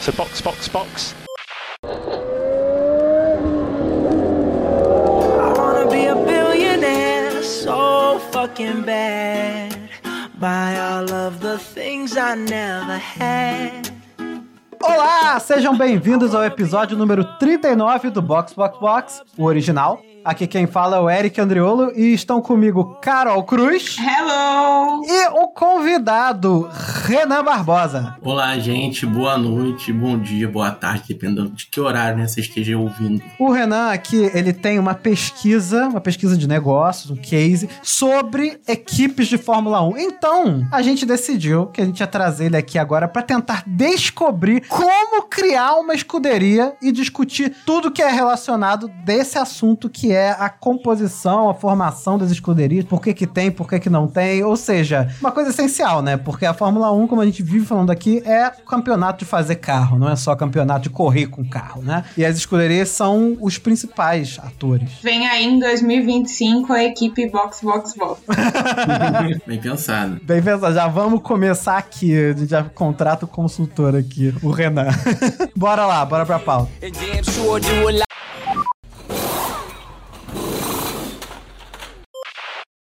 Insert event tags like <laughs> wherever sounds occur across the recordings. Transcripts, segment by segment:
So box, box, box. I wanna be a billionaire so fucking bad. Buy all of the things I never had. Olá, sejam bem-vindos ao episódio número 39 do Box Box Box, o original. Aqui quem fala é o Eric Andriolo e estão comigo Carol Cruz Hello! e o convidado Renan Barbosa. Olá, gente. Boa noite, bom dia, boa tarde, dependendo de que horário né, você esteja ouvindo. O Renan aqui, ele tem uma pesquisa, uma pesquisa de negócios, um case, sobre equipes de Fórmula 1. Então, a gente decidiu que a gente ia trazer ele aqui agora para tentar descobrir como criar uma escuderia e discutir tudo que é relacionado desse assunto que é a composição, a formação das escuderias, por que que tem, por que que não tem, ou seja, uma coisa essencial, né? Porque a Fórmula 1, como a gente vive falando aqui, é campeonato de fazer carro, não é só campeonato de correr com carro, né? E as escuderias são os principais atores. Vem aí em 2025 a equipe Box Box Box. <laughs> Bem pensado. Bem pensado, já vamos começar aqui, a gente já contrata o consultor aqui, o Renan. <laughs> bora lá, bora pra pauta.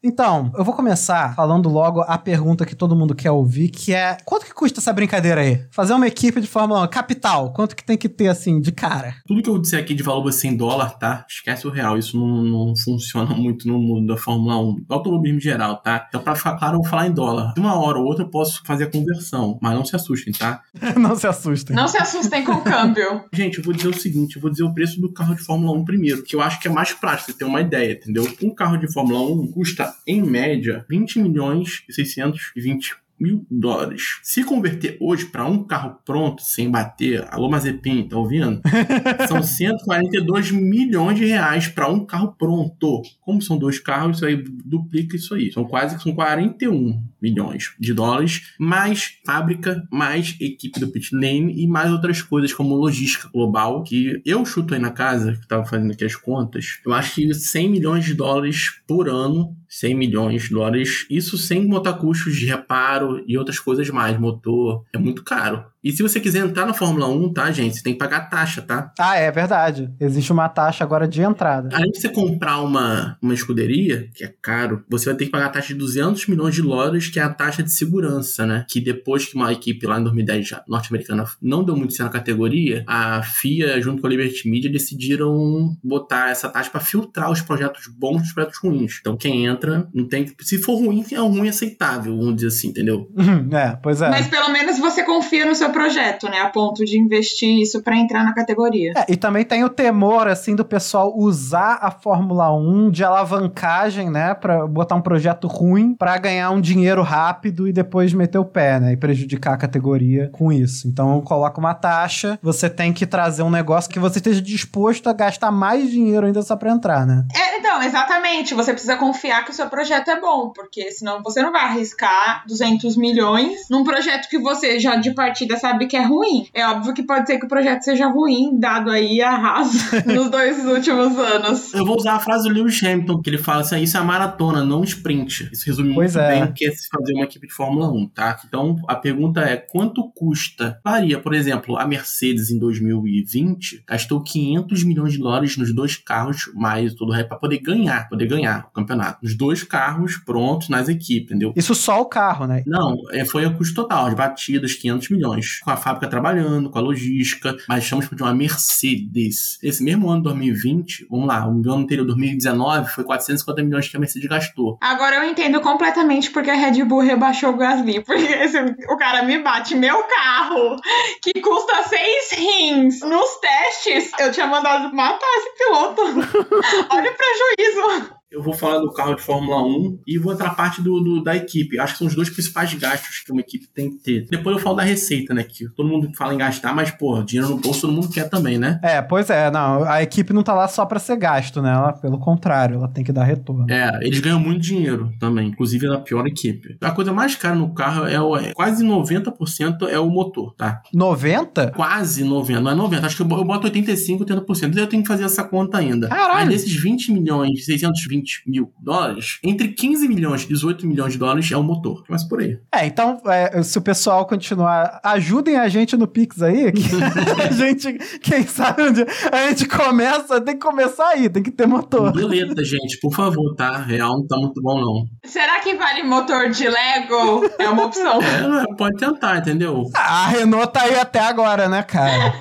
Então, eu vou começar falando logo a pergunta que todo mundo quer ouvir, que é: quanto que custa essa brincadeira aí? Fazer uma equipe de Fórmula 1, capital, quanto que tem que ter assim de cara? Tudo que eu disser aqui de valor vai ser em dólar, tá? Esquece o real. Isso não, não funciona <laughs> muito no mundo da Fórmula 1. Do automobilismo geral, tá? Então, pra ficar claro, eu vou falar em dólar. De uma hora ou outra eu posso fazer a conversão, mas não se assustem, tá? <laughs> Não se assustem. Não se assustem com o câmbio. <laughs> Gente, eu vou dizer o seguinte: eu vou dizer o preço do carro de Fórmula 1 primeiro, que eu acho que é mais prático, você ter uma ideia, entendeu? Um carro de Fórmula 1 custa, em média, 20 milhões e 620 mil dólares. Se converter hoje para um carro pronto, sem bater, alô Mazepin, tá ouvindo? <laughs> São 142 milhões de reais para um carro pronto. Como são dois carros, isso aí duplica isso aí. São quase são 41 milhões de dólares, mais fábrica, mais equipe do pit lane e mais outras coisas como logística global, que eu chuto aí na casa, que tava fazendo aqui as contas, eu acho que 100 milhões de dólares por ano 100 milhões de dólares, isso sem botar custos de reparo e outras coisas mais, motor, é muito caro. E se você quiser entrar na Fórmula 1, tá, gente, você tem que pagar taxa, tá? Ah, é verdade. Existe uma taxa agora de entrada. Além de você comprar uma, uma escuderia, que é caro, você vai ter que pagar a taxa de 200 milhões de dólares, que é a taxa de segurança, né? Que depois que uma equipe lá em 2010 já- norte-americana não deu muito certo na categoria, a FIA, junto com a Liberty Media, decidiram botar essa taxa para filtrar os projetos bons dos projetos ruins. Então quem entra, não tem que. Se for ruim, é um ruim aceitável, vamos dizer assim, entendeu? é, pois é. Mas pelo menos você confia no seu projeto, né? A ponto de investir isso pra entrar na categoria. É, e também tem o temor, assim, do pessoal usar a Fórmula 1 de alavancagem, né? Pra botar um projeto ruim pra ganhar um dinheiro rápido e depois meter o pé, né? E prejudicar a categoria com isso. Então, coloca uma taxa, você tem que trazer um negócio que você esteja disposto a gastar mais dinheiro ainda só pra entrar, né? É, então, exatamente. Você precisa confiar que o seu projeto é bom, porque senão você não vai arriscar 200 milhões num projeto que você já de partida sabe que é ruim. É óbvio que pode ser que o projeto seja ruim, dado aí a raça <laughs> nos dois últimos anos. Eu vou usar a frase do Lewis Hamilton, que ele fala assim: isso é maratona, não sprint. Isso resume Pois muito é. bem o que é se fazer uma equipe de Fórmula 1, tá? Então a pergunta é: quanto custa? Varia, por exemplo, a Mercedes em 2020 gastou 500 milhões de dólares nos dois carros, mais todo o resto, pra poder ganhar, poder ganhar o campeonato. Nos dois carros prontos nas equipes, entendeu? Isso só o carro, né? Não, é, foi o custo total, as batidas, 500 milhões. Com a fábrica trabalhando, com a logística, mas estamos de uma Mercedes. Esse mesmo ano, 2020, vamos lá, o ano anterior, 2019, foi 450 milhões que a Mercedes gastou. Agora eu entendo completamente porque a Red Bull rebaixou o Gasly. Porque se o cara me bate meu carro, que custa seis rins nos testes, eu tinha mandado matar esse piloto. <laughs> Olha o prejuízo. Eu vou falar do carro de Fórmula 1 e vou entrar parte do, do- da equipe. Acho que são os dois principais gastos que uma equipe tem que ter. Depois eu falo da receita, né? Que todo mundo fala em gastar, mas, pô, dinheiro no bolso todo mundo quer também, né? É, pois é, não, a equipe não tá lá só pra ser gasto, né? Ela, pelo contrário, ela tem que dar retorno. É, eles ganham muito dinheiro também, inclusive na pior equipe. A coisa mais cara no carro é, o, é quase 90% é o motor, tá? 90? Quase 90, não é 90, acho que eu boto 85, 80%. Eu tenho que fazer essa conta ainda. Caralho. Mas desses 20 milhões, 620 20 mil dólares, entre 15 milhões e 18 milhões de dólares é o motor. Mas por aí. É, então, é, se o pessoal continuar, ajudem a gente no Pix aí, que <laughs> a gente, quem sabe onde a gente começa, tem que começar aí, tem que ter motor. Boleta, gente, por favor, tá? Real não tá muito bom, não. Será que vale motor de Lego? É uma opção. É, pode tentar, entendeu? Ah, a Renault tá aí até agora, né, cara?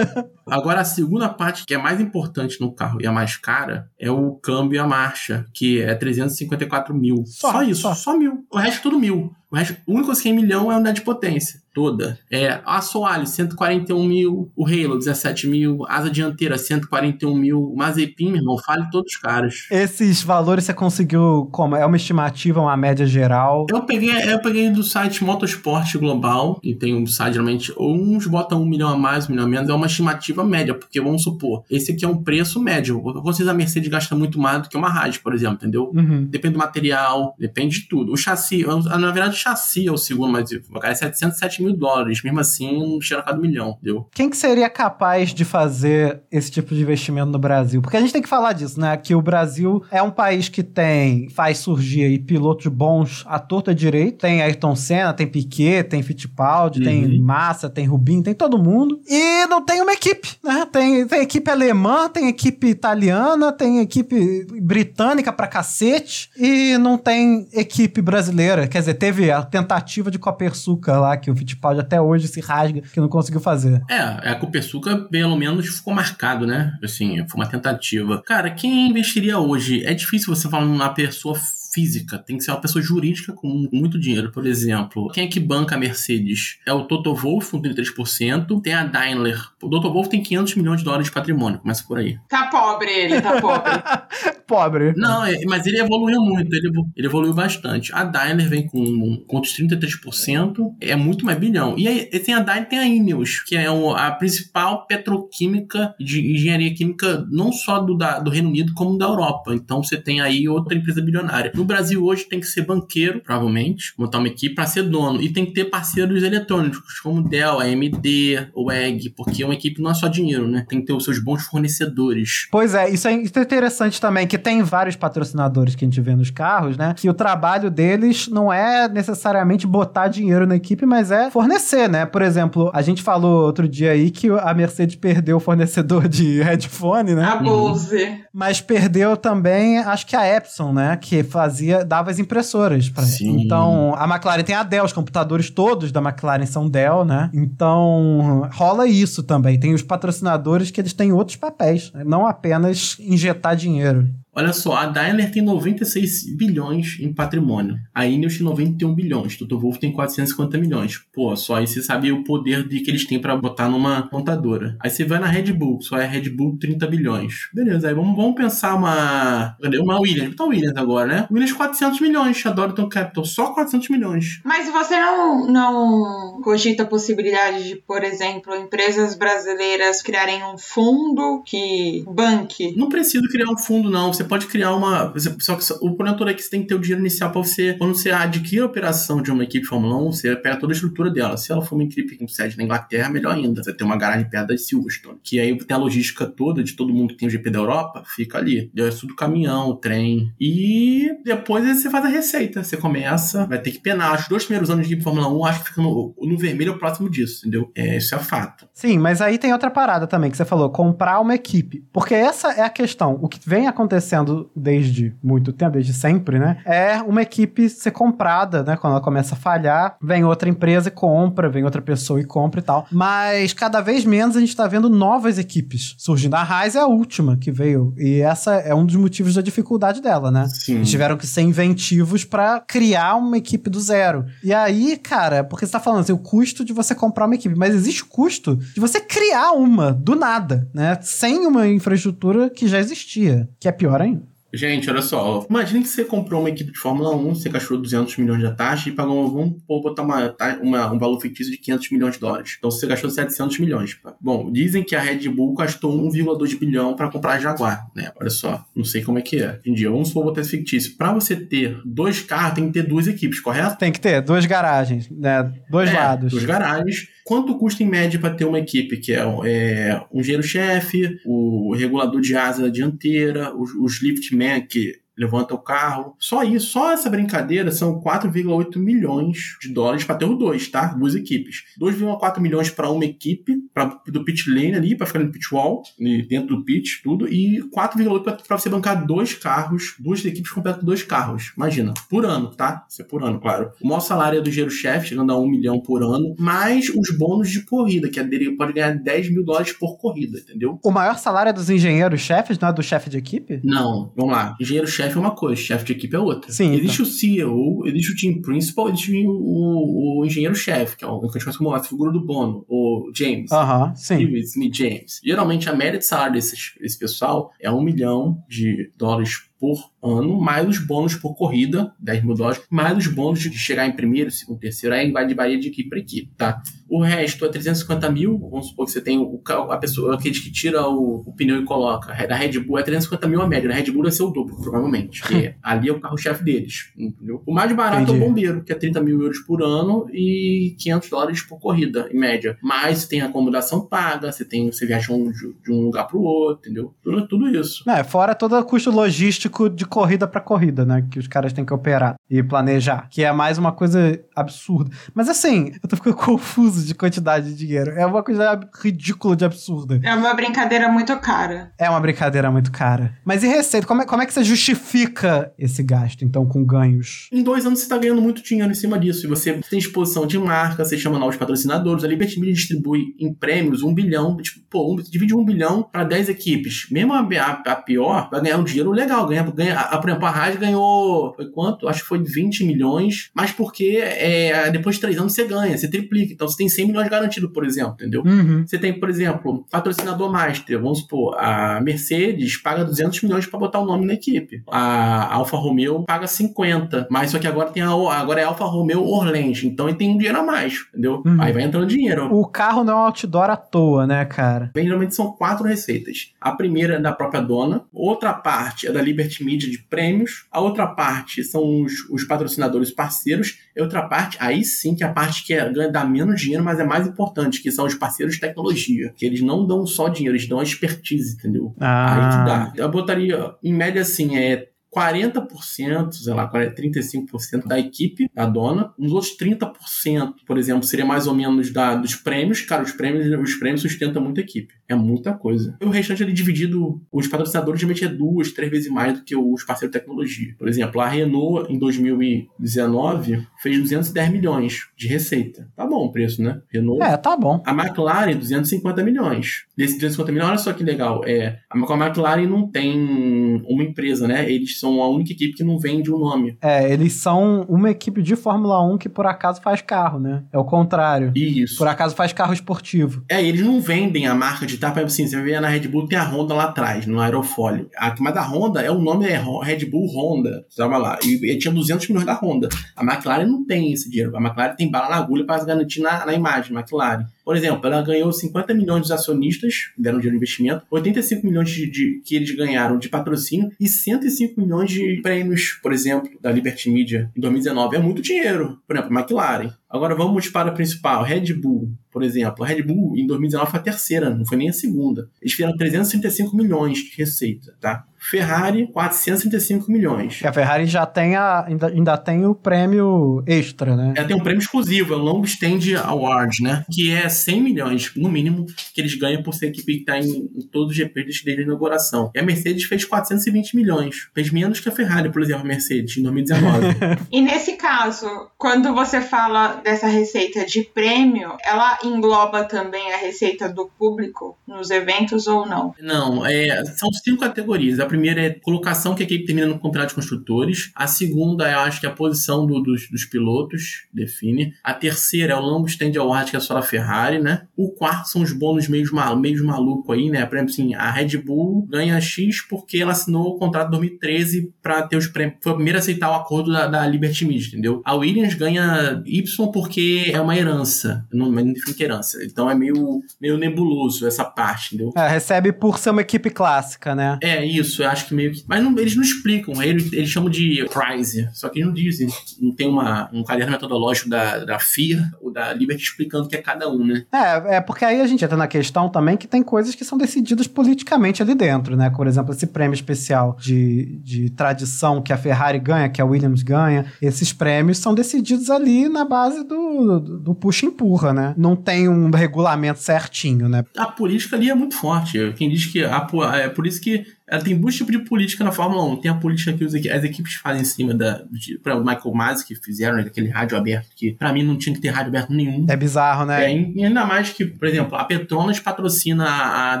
<laughs> Agora, a segunda parte, que é mais importante no carro e a mais cara, é o câmbio e a marcha, que é 354 mil. Só, Só, isso, só. só. mil. O resto é tudo mil. O resto, o único que é em milhão é unidade de potência. Toda. É a Soalho, 141 mil. O Halo, 17 mil. Asa dianteira, 141 mil. O Mazepin, meu irmão, fale todos os caras. Esses valores você conseguiu como? É uma estimativa, uma média geral? Eu peguei, eu peguei do site Motorsport Global, que tem um site geralmente, uns botam um milhão a mais, um milhão a menos, é uma estimativa média, porque vamos supor, esse aqui é um preço médio. Certeza a Mercedes gasta muito mais do que uma rádio, por exemplo, entendeu? Uhum. Depende do material, depende de tudo. O chassi, na verdade, o chassi é o segundo, mas é 707 mil dólares. Mesmo assim, não chega a cada milhão, entendeu? Quem que seria capaz de fazer esse tipo de investimento no Brasil? Porque a gente tem que falar disso, né? Que o Brasil é um país que tem, faz surgir aí pilotos bons à torta direito. Tem Ayrton Senna, tem Piquet, tem Fittipaldi, tem Uhum. Massa, tem Rubinho, tem todo mundo. E não tem uma equipe, né? Tem, tem equipe alemã, tem equipe italiana, tem equipe britânica pra cacete. E não tem equipe brasileira. Quer dizer, teve a tentativa de Copersuca lá, que o Fittipaldi até hoje se rasga, que não conseguiu fazer. É, a Copersuca pelo menos ficou marcado, né? Assim, foi uma tentativa. Cara, quem investiria hoje? É difícil você falar numa pessoa física, tem que ser uma pessoa jurídica com muito dinheiro. Por exemplo, quem é que banca a Mercedes? É o Toto Wolff com 33%, tem a Daimler. O Toto Wolff tem 500 milhões de dólares de patrimônio, começa por aí. Tá pobre ele, tá pobre. <laughs> Pobre. Não, é- mas ele evoluiu muito, ele, ele evoluiu bastante. A Daimler vem com, com os 33%, é muito mais bilhão. E aí tem a Daimler tem a Ineos, que é o- a principal petroquímica de engenharia química, não só do, da- do Reino Unido, como da Europa. Então você tem aí outra empresa bilionária. No Brasil hoje tem que ser banqueiro, provavelmente, montar uma equipe para ser dono. E tem que ter parceiros eletrônicos, como Dell, AMD, o EG, porque uma equipe não é só dinheiro, né? Tem que ter os seus bons fornecedores. Pois é, isso é, isso é interessante também, que tem vários patrocinadores que a gente vê nos carros, né? Que o trabalho deles não é necessariamente botar dinheiro na equipe, mas é fornecer, né? Por exemplo, a gente falou outro dia aí que a Mercedes perdeu o fornecedor de <laughs> headphone, né? A Bose. Mas perdeu também, acho que a Epson, né? Que fazia, dava as impressoras. Pra... Sim. Então, a McLaren tem a Dell, os computadores todos da McLaren são Dell, né? Então, rola isso também. Tem os patrocinadores que eles têm outros papéis, né? não apenas injetar dinheiro. Olha só, a Daimler tem 96 bilhões em patrimônio. A Ineos tem 91 bilhões. Toto Wolff tem 450 milhões. Pô, só aí você sabe o poder de que eles têm pra botar numa montadora. Aí você vai na Red Bull, só é Red Bull 30 bilhões. Beleza, aí vamos, vamos pensar uma... Cadê? Uma Williams. Botar Williams agora, né? Williams 400 milhões. Adoro Tom Capital. Só 400 milhões. Mas você não, não cogita a possibilidade de, por exemplo, empresas brasileiras criarem um fundo que banque? Não precisa criar um fundo, não. Você pode criar uma. Só que o problema é que você tem que ter o dinheiro inicial para você. Quando você adquire a operação de uma equipe de Fórmula 1, você pega toda a estrutura dela. Se ela for uma equipe com sede na Inglaterra, melhor ainda. Você tem uma garagem perto da Silverstone. Que aí tem a logística toda de todo mundo que tem o GP da Europa, fica ali. É tudo caminhão, trem. E depois você faz a receita. Você começa, vai ter que penar. Os dois primeiros anos de equipe de Fórmula 1, acho que fica no, no vermelho é próximo disso, entendeu? É, isso é fato. Sim, mas aí tem outra parada também que você falou, comprar uma equipe. Porque essa é a questão. O que vem acontecendo desde muito tempo, desde sempre, né? É uma equipe ser comprada, né? Quando ela começa a falhar, vem outra empresa e compra, vem outra pessoa e compra e tal. Mas cada vez menos a gente tá vendo novas equipes surgindo. A Raiz é a última que veio. E essa é um dos motivos da dificuldade dela, né? Sim. Eles tiveram que ser inventivos pra criar uma equipe do zero. E aí, cara, porque você tá falando assim, o custo de você comprar uma equipe, mas existe o custo de você criar uma do nada, né? Sem uma infraestrutura que já existia, que é pior ainda. Gente, olha só. Imagina que você comprou uma equipe de Fórmula 1, você gastou 200 milhões da taxa e pagou, vamos botar uma, uma- um valor fictício de 500 milhões de dólares. Então você gastou 700 milhões. Bom, dizem que a Red Bull gastou 1,2 bilhão para comprar a Jaguar, né? Olha só, não sei como é que é. Hoje em dia, vamos supor botar esse fictício. Para você ter dois carros, tem que ter duas equipes, correto? Tem que ter duas garagens, né? Dois É, lados. Dos garagens. Quanto custa em média para ter uma equipe? Que é, é um engenheiro-chefe, o regulador de asa dianteira, os, os lift Man, que levanta o carro. Só isso, só essa brincadeira são 4,8 milhões de dólares para ter os dois, tá? Duas equipes. 2,4 milhões para uma equipe, pra, do pit lane ali, para ficar no pit wall, dentro do pit, tudo, e 4,8 para você bancar dois carros, duas equipes completas dois carros. Imagina, por ano, tá? Isso é por ano, claro. O maior salário é do engenheiro-chefe, chegando a 1 milhão por ano, mais os bônus de corrida, que é dele pode ganhar 10 mil dólares por corrida, entendeu? O maior salário é dos engenheiros-chefes, não é do chefe de equipe? Não, vamos lá. Engenheiro-chefe é uma coisa, chefe de equipe é outra. Sim, existe o CEO, existe o team principal, existe o, o, o engenheiro-chefe, que é o que a gente conhece como a figura do Bono, o James. Aham, sim. Smith James. Geralmente a média de salário desses, desse pessoal é um milhão de dólares por ano, mais os bônus por corrida, 10 mil dólares, mais os bônus de chegar em primeiro, segundo, terceiro, aí vai de varia de equipe para equipe, tá? O resto é 350 mil, vamos supor que você tem o, a pessoa, aquele que tira o, o pneu e coloca. Da Red Bull é 350 mil a média, na Red Bull vai ser o dobro, provavelmente, porque <laughs> ali é o carro-chefe deles, entendeu? O mais barato Entendi. é o bombeiro, que é 30 mil euros por ano e 500 dólares por corrida, em média. Mas você tem acomodação paga, você tem, você viaja um- de um lugar para o outro, entendeu? Tudo, tudo isso. É, fora todo o custo logístico de corrida pra corrida, né? Que os caras têm que operar e planejar. Que é mais uma coisa absurda. Mas assim, eu tô ficando <laughs> confuso de quantidade de dinheiro. É uma coisa ridícula de absurda. É uma brincadeira muito cara. É uma brincadeira muito cara. Mas e receita? Como é, como é que você justifica esse gasto, então, com ganhos? Em dois anos você está ganhando muito dinheiro em cima disso. E você tem exposição de marca, você chama novos patrocinadores. A Liberty Media distribui em prêmios um bilhão. Tipo, pô, um- divide um bilhão para 10 equipes. Mesmo a, a- a pior vai ganhar um dinheiro legal. Ganha, ganha, a, por exemplo, a Raj ganhou. Foi quanto? Acho que foi 20 milhões. Mas porque é, depois de três anos você ganha, você triplica. Então você tem 100 milhões garantido, por exemplo, entendeu? Uhum. Você tem, por exemplo, patrocinador master. Vamos supor, a Mercedes paga 200 milhões para botar o nome na equipe. A Alfa Romeo paga 50. Mas só que agora tem a, agora é Alfa Romeo Orlando. Então ele tem um dinheiro a mais, entendeu? Uhum. Aí vai entrando dinheiro. O carro não é um outdoor à toa, né, cara? Bem, geralmente são quatro receitas. A primeira é da própria dona, outra parte é da Liberty Media de prêmios, a outra parte são os, os patrocinadores parceiros, e outra parte, aí sim, que é a parte que é, ganha, dá menos dinheiro, mas é mais importante, que são os parceiros de tecnologia. Que eles não dão só dinheiro, eles dão a expertise, entendeu? Ah. Aí que dá. Eu botaria, em média, assim, é 40%, sei lá, 40, 35% da equipe, da dona. Uns outros 30%, por exemplo, seria mais ou menos da, dos prêmios. Cara, os prêmios, os prêmios sustentam muito a equipe. É muita coisa. E o restante ele dividido, os patrocinadores geralmente é duas, três vezes mais do que os parceiros de tecnologia. Por exemplo, a Renault, em 2019, fez 210 milhões de receita. Tá bom o preço, né? Renault. É, tá bom. A McLaren, 250 milhões. Desses 250 milhões, olha só que legal. É, a McLaren não tem uma empresa, né? Eles são a única equipe que não vende o nome. É, eles são uma equipe de Fórmula 1 que por acaso faz carro, né? É o contrário. Isso. Por acaso faz carro esportivo. É, eles não vendem a marca de tapa, assim, você vê na Red Bull tem a Honda lá atrás, no aerofólio. A, mas a Honda, é o nome é Red Bull Honda, estava lá. E, e tinha 200 milhões da Honda. A McLaren não tem esse dinheiro. A McLaren tem bala na agulha para garantir na, na imagem, McLaren. Por exemplo, ela ganhou 50 milhões dos acionistas, deram dinheiro de investimento, 85 milhões de, de- que eles ganharam de patrocínio e 105 milhões de prêmios, por exemplo, da Liberty Media em 2019. É muito dinheiro. Por exemplo, McLaren. Agora vamos para a principal, Red Bull, por exemplo. A Red Bull em 2019 foi a terceira, não foi nem a segunda. Eles fizeram 335 milhões de receita, tá? Ferrari, 435 milhões. Que a Ferrari já tem a, ainda, ainda tem o prêmio extra, né? Ela tem um prêmio exclusivo, é o Long Stand Award, né? Que é 100 milhões, no mínimo, que eles ganham por ser a equipe que está em, em todos os GP desde a inauguração. E a Mercedes fez 420 milhões. Fez menos que a Ferrari, por exemplo, a Mercedes, em 2019. <laughs> E nesse caso, quando você fala dessa receita de prêmio, ela engloba também a receita do público nos eventos ou não? Não, é, são cinco categorias. A primeira é colocação que a equipe termina no campeonato de construtores. A segunda, eu acho que é a posição do- dos, dos pilotos, define. A terceira é o Lambo Stand Award, que é da Ferrari, né? O quarto são os bônus meio, mal, maluco aí, né? Por exemplo, assim, a Red Bull ganha X porque ela assinou o contrato em 2013 para ter os prêmios. Foi a primeira a aceitar o acordo da, da Liberty Media, entendeu? A Williams ganha Y porque é uma herança. Não, não técnica herança. Então é meio, meio nebuloso essa parte, entendeu? É, recebe por ser uma equipe clássica, né? É, isso, eu acho que meio que. Mas não, eles não explicam, eles, eles chamam de prize, só que eles não dizem. Não tem uma, um caderno metodológico da, da FIA ou da Liberty explicando o que é cada um, né? É, é porque aí a gente entra na questão também que tem coisas que são decididas politicamente ali dentro, né? Por exemplo, esse prêmio especial de, de tradição que a Ferrari ganha, que a Williams ganha, esses prêmios são decididos ali na base do, do, do puxa-empurra, né? Não tem um regulamento certinho, né? A política ali é muito forte. Quem diz que a, é por isso que ela tem dois tipos de política na Fórmula 1. Tem a política que as equipes fazem em cima da. Para o Michael Masi, que fizeram né, aquele rádio aberto, que para mim não tinha que ter rádio aberto nenhum. É bizarro, né? É, e ainda mais que, por exemplo, a Petronas patrocina a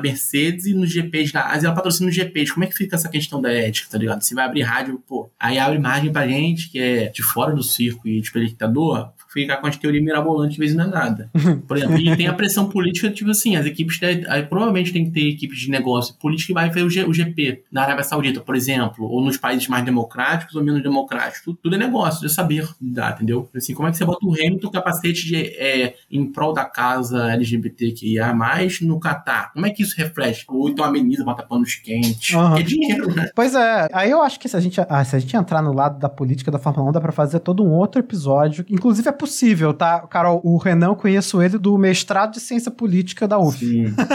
Mercedes e nos GPs da Ásia ela patrocina os GPs. Como é que fica essa questão da ética, tá ligado? Se vai abrir rádio, pô, aí abre margem pra gente que é de fora do circo e de espectador, ficar com as teorias mirabolantes, às vezes não é nada. <laughs> Por exemplo, e tem a pressão política, tipo assim, as equipes, aí, provavelmente tem que ter equipes de negócio política que vai fazer o, G, o, GP na Arábia Saudita, por exemplo, ou nos países mais democráticos ou menos democráticos. Tudo, tudo é negócio, de saber lidar, entendeu? Assim, como é que você bota o Hamilton capacete de, é, em prol da casa LGBTQIA+, no Catar? Como é que isso reflete? Ou então ameniza, bota panos quentes. Uhum. É dinheiro, né? Pois é. Aí eu acho que se a gente, ah, se a gente entrar no lado da política da Fórmula 1, dá pra fazer todo um outro episódio. Inclusive é possível, tá? Carol, o Renan, eu conheço ele do mestrado de ciência política da UF.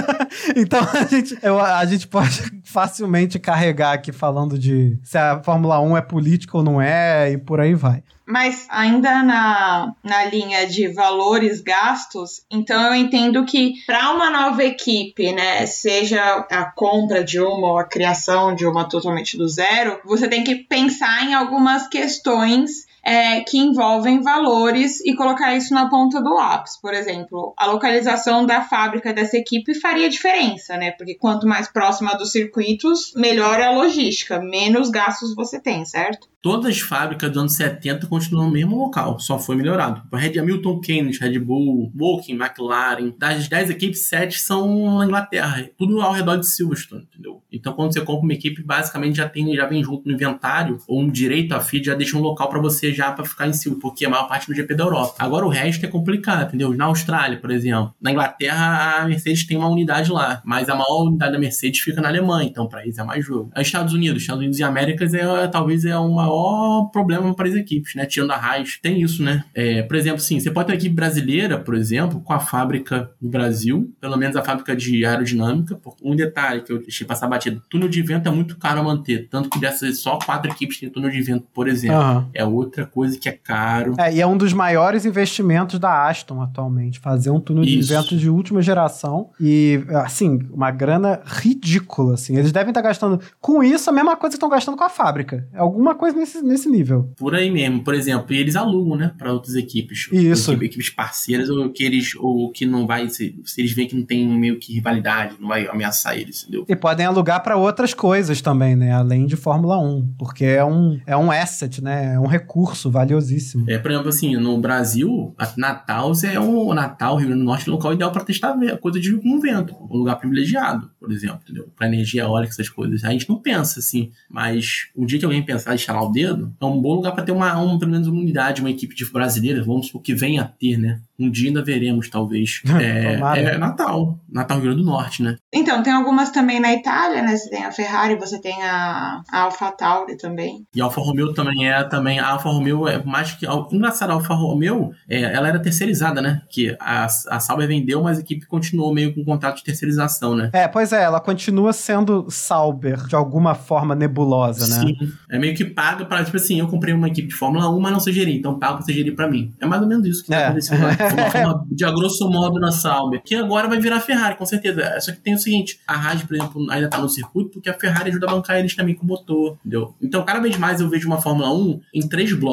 <laughs> então a gente, eu, a gente pode <laughs> facilmente carregar aqui falando de se a Fórmula 1 é política ou não é, e por aí vai. Mas ainda na, na linha de valores gastos, então eu entendo que para uma nova equipe, né, seja a compra de uma ou a criação de uma totalmente do zero, você tem que pensar em algumas questões é, que envolvem valores e colocar isso na ponta do lápis. Por exemplo, a localização da fábrica dessa equipe faria diferença, né? Porque quanto mais próxima dos circuitos, melhor é a logística, menos gastos você tem, certo? Todas as fábricas dos anos 70 continuam no mesmo local, só foi melhorado. A Red Hamilton Keynes, Red Bull, Woking, McLaren, das 10 equipes, 7 são na Inglaterra, tudo ao redor de Silverstone, entendeu? Então quando você compra uma equipe, basicamente já tem já vem junto no inventário ou um direito a FIA já deixa um local para você já para ficar em Silverstone, porque é a maior parte do GP da Europa. Agora o resto é complicado, entendeu? Na Austrália, por exemplo, na Inglaterra a Mercedes tem uma unidade lá, mas a maior unidade da Mercedes fica na Alemanha, então para eles é mais jogo. Nos Estados Unidos, Estados Unidos e Américas é talvez é uma maior problema para as equipes, né? Tirando a Raiz, tem isso, né? É, por exemplo, sim, você pode ter uma equipe brasileira, por exemplo, com a fábrica no Brasil, pelo menos a fábrica de aerodinâmica. Um detalhe que eu deixei passar batido: túnel de vento é muito caro a manter, tanto que dessas só quatro equipes têm túnel de vento, por exemplo. Uhum. É outra coisa que é caro. É, e é um dos maiores investimentos da Aston atualmente, fazer um túnel isso. de vento de última geração e, assim, uma grana ridícula, assim. Eles devem estar gastando com isso a mesma coisa que estão gastando com a fábrica. Alguma coisa nesse, nesse nesse nível. Por aí mesmo, por exemplo, e eles alugam, né, para outras equipes. Isso. Equipes parceiras ou que eles ou que não vai se, se eles veem que não tem meio que rivalidade, não vai ameaçar eles, entendeu? E podem alugar para outras coisas também, né, além de Fórmula 1, porque é um é um asset, né, é um recurso valiosíssimo. É, por exemplo, assim, no Brasil, a Natal é o Natal, Rio Grande do Norte, é o local ideal para testar coisa de um vento, um lugar privilegiado, por exemplo, entendeu? Para energia eólica, essas coisas. A gente não pensa assim, mas um dia que alguém pensar em instalar o dedo, é um bom lugar para ter uma, um, pelo menos uma unidade, uma equipe de brasileira, vamos supor que venha a ter, né? Um dia ainda veremos, talvez. <laughs> É, é, Natal. Natal, Rio Grande do Norte, né? Então, tem algumas também na Itália, né? Você tem a Ferrari, você tem a, a Alfa Tauri também. E a Alfa Romeo também é, também. A Alfa Romeo é mais que. Engraçado, a Alfa Romeo, é, ela era terceirizada, né? Que a, a Sauber vendeu, mas a equipe continuou meio com contrato de terceirização, né? É, pois é, ela continua sendo Sauber, de alguma forma nebulosa, né? Sim. É meio que paga para, tipo assim, eu comprei uma equipe de Fórmula 1, mas não sei gerir, então pago pra você gerir pra mim. É mais ou menos isso que tá é. acontecendo. <laughs> Uma forma de grosso modo na Sauber. Que agora vai virar Ferrari, com certeza. Só que tem o seguinte: a Haas, por exemplo, ainda tá no circuito porque a Ferrari ajuda a bancar eles também com motor, entendeu? Então, cada vez mais eu vejo uma Fórmula 1 em três blocos.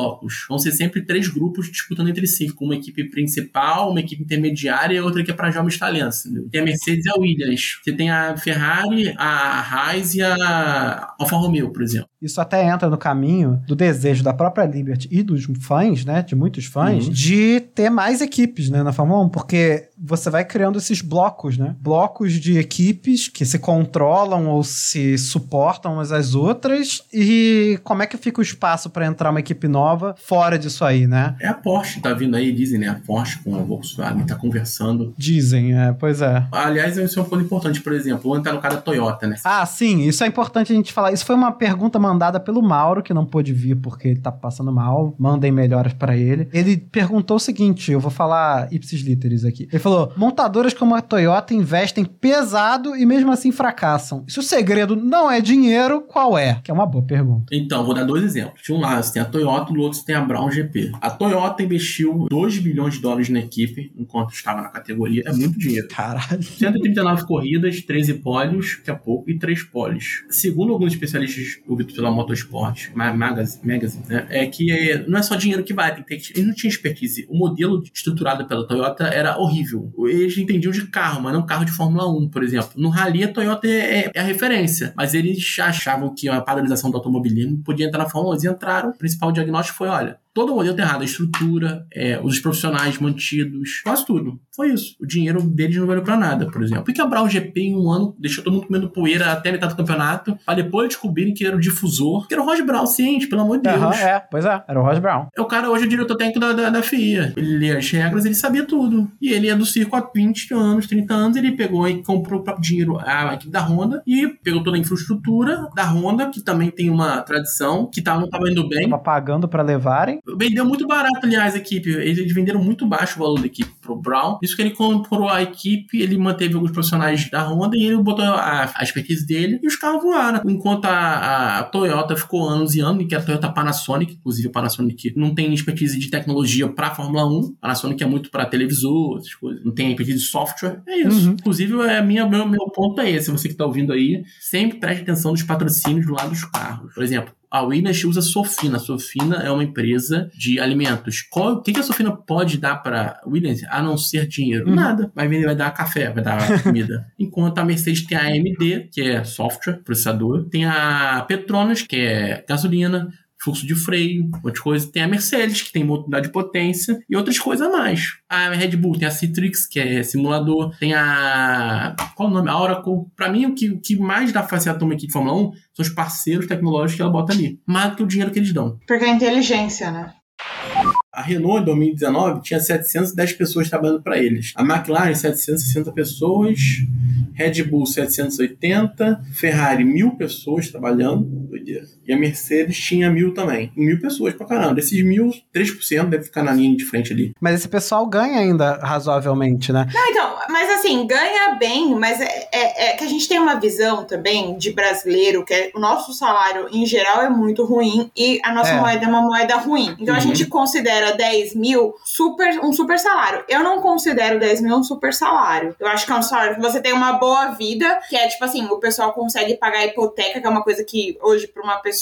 Vão ser sempre três grupos disputando entre si, com uma equipe principal, uma equipe intermediária e outra que é para jovens talentos, entendeu? Tem a Mercedes e a Williams. Você tem a Ferrari, a Haas e a Alfa Romeo, por exemplo. Isso até entra no caminho do desejo da própria Liberty e dos fãs, né, de muitos fãs, Uhum. de ter mais equipes, né, na Fórmula 1, porque você vai criando esses blocos, né? Blocos de equipes que se controlam ou se suportam umas às outras e como é que fica o espaço para entrar uma equipe nova fora disso aí, né? É a Porsche, tá vindo aí, dizem, né? A Porsche com a Volkswagen tá conversando. Dizem, é, pois é. Aliás, isso é um ponto importante, por exemplo, vou entrar no cara da Toyota, né? Ah, sim, isso é importante a gente falar. Isso foi uma pergunta mandada pelo Mauro, que não pôde vir porque ele tá passando mal. Mandem melhoras pra ele. Ele perguntou o seguinte: eu vou falar ipsis literis aqui. Ele falou: montadoras como a Toyota investem pesado e mesmo assim fracassam. Se o segredo não é dinheiro, qual é? Que é uma boa pergunta. Então, vou dar dois exemplos. De um lado você tem a Toyota, do outro você tem a Brown GP. A Toyota investiu 2 bilhões de dólares na equipe enquanto estava na categoria. É muito dinheiro. Caralho. 139 corridas, 13 pódios, daqui a pouco, e 3 pódios. Segundo alguns especialistas ouvidos pela Motorsport, Ma- Magazine, né, é que é, não é só dinheiro que vai, tem que ter, eles não tinham expertise. O modelo estruturado pela Toyota era horrível. Eles entendiam de carro, mas não carro de Fórmula 1, por exemplo. No Rally, a Toyota é, é a referência, mas eles achavam que a padronização do automobilismo podia entrar na Fórmula 1. Eles entraram, o principal diagnóstico foi, olha, Todo o modelo tá errado. A estrutura, é, os profissionais mantidos, quase tudo. Foi isso. O dinheiro deles não valeu pra nada, por exemplo. Por que a Brown GP em um ano deixou todo mundo comendo poeira até metade do campeonato, pra depois descobrirem que era o difusor, que era o Ross Brown, ciente, pelo amor de Deus. É, pois é, era o Ross Brown. É o cara hoje é o diretor técnico da, da, da FIA. Ele lê as regras, ele sabia tudo. E ele é do circo há 20 anos, 30 anos. Ele pegou e comprou o próprio dinheiro a equipe da Honda e pegou toda a infraestrutura da Honda, que também tem uma tradição, que tá, não tava indo bem. Tava pagando pra levarem. Vendeu muito barato, aliás, a equipe. Eles venderam muito baixo o valor da equipe pro Brown. Isso que ele comprou a equipe, ele manteve alguns profissionais da Honda e ele botou a, a expertise dele e os carros voaram. Enquanto a, a Toyota ficou anos e anos, que a Toyota Panasonic, inclusive a Panasonic não tem expertise de tecnologia pra Fórmula 1. A Panasonic é muito pra televisor, essas coisas. Não tem expertise de software. É isso. Uhum. Inclusive, é minha, meu, meu ponto é esse. Você que tá ouvindo aí, sempre preste atenção nos patrocínios do lado dos carros. Por exemplo, a Williams usa Sofina. A Sofina é uma empresa de alimentos. Qual- o que, que a Sofina pode dar para Williams a não ser dinheiro? Uhum. Nada. Vai, vender, vai dar café, vai dar <laughs> comida. Enquanto a Mercedes tem a AMD, que é software, processador. Tem a Petronas, que é gasolina. Fluxo de freio, um monte de coisa. Tem a Mercedes, que tem unidade de potência, e outras coisas a mais. A Red Bull tem a Citrix, que é simulador. Tem a. Qual o nome? A Oracle. Pra mim, o que, o que mais dá facilidade aqui de Fórmula 1 são os parceiros tecnológicos que ela bota ali. Mais do que o dinheiro que eles dão. Porque é inteligência, né? A Renault, em 2019, tinha 710 pessoas trabalhando para eles. A McLaren, 760 pessoas. Red Bull, 780. Ferrari, mil pessoas trabalhando. Doideira. E a Mercedes tinha mil também. Mil pessoas pra caramba. Desses mil, 3% deve ficar na linha de frente ali. Mas esse pessoal ganha ainda razoavelmente, né? Não, então, mas assim, ganha bem, mas é, é- é que a gente tem uma visão também de brasileiro, que é, o nosso salário em geral é muito ruim e a nossa É. moeda é uma moeda ruim. Então a Uhum. gente considera 10 mil super, um super salário. Eu não considero 10 mil um super salário. Eu acho que é um salário que você tem uma boa vida, que é tipo assim, o pessoal consegue pagar a hipoteca, que é uma coisa que hoje, para uma pessoa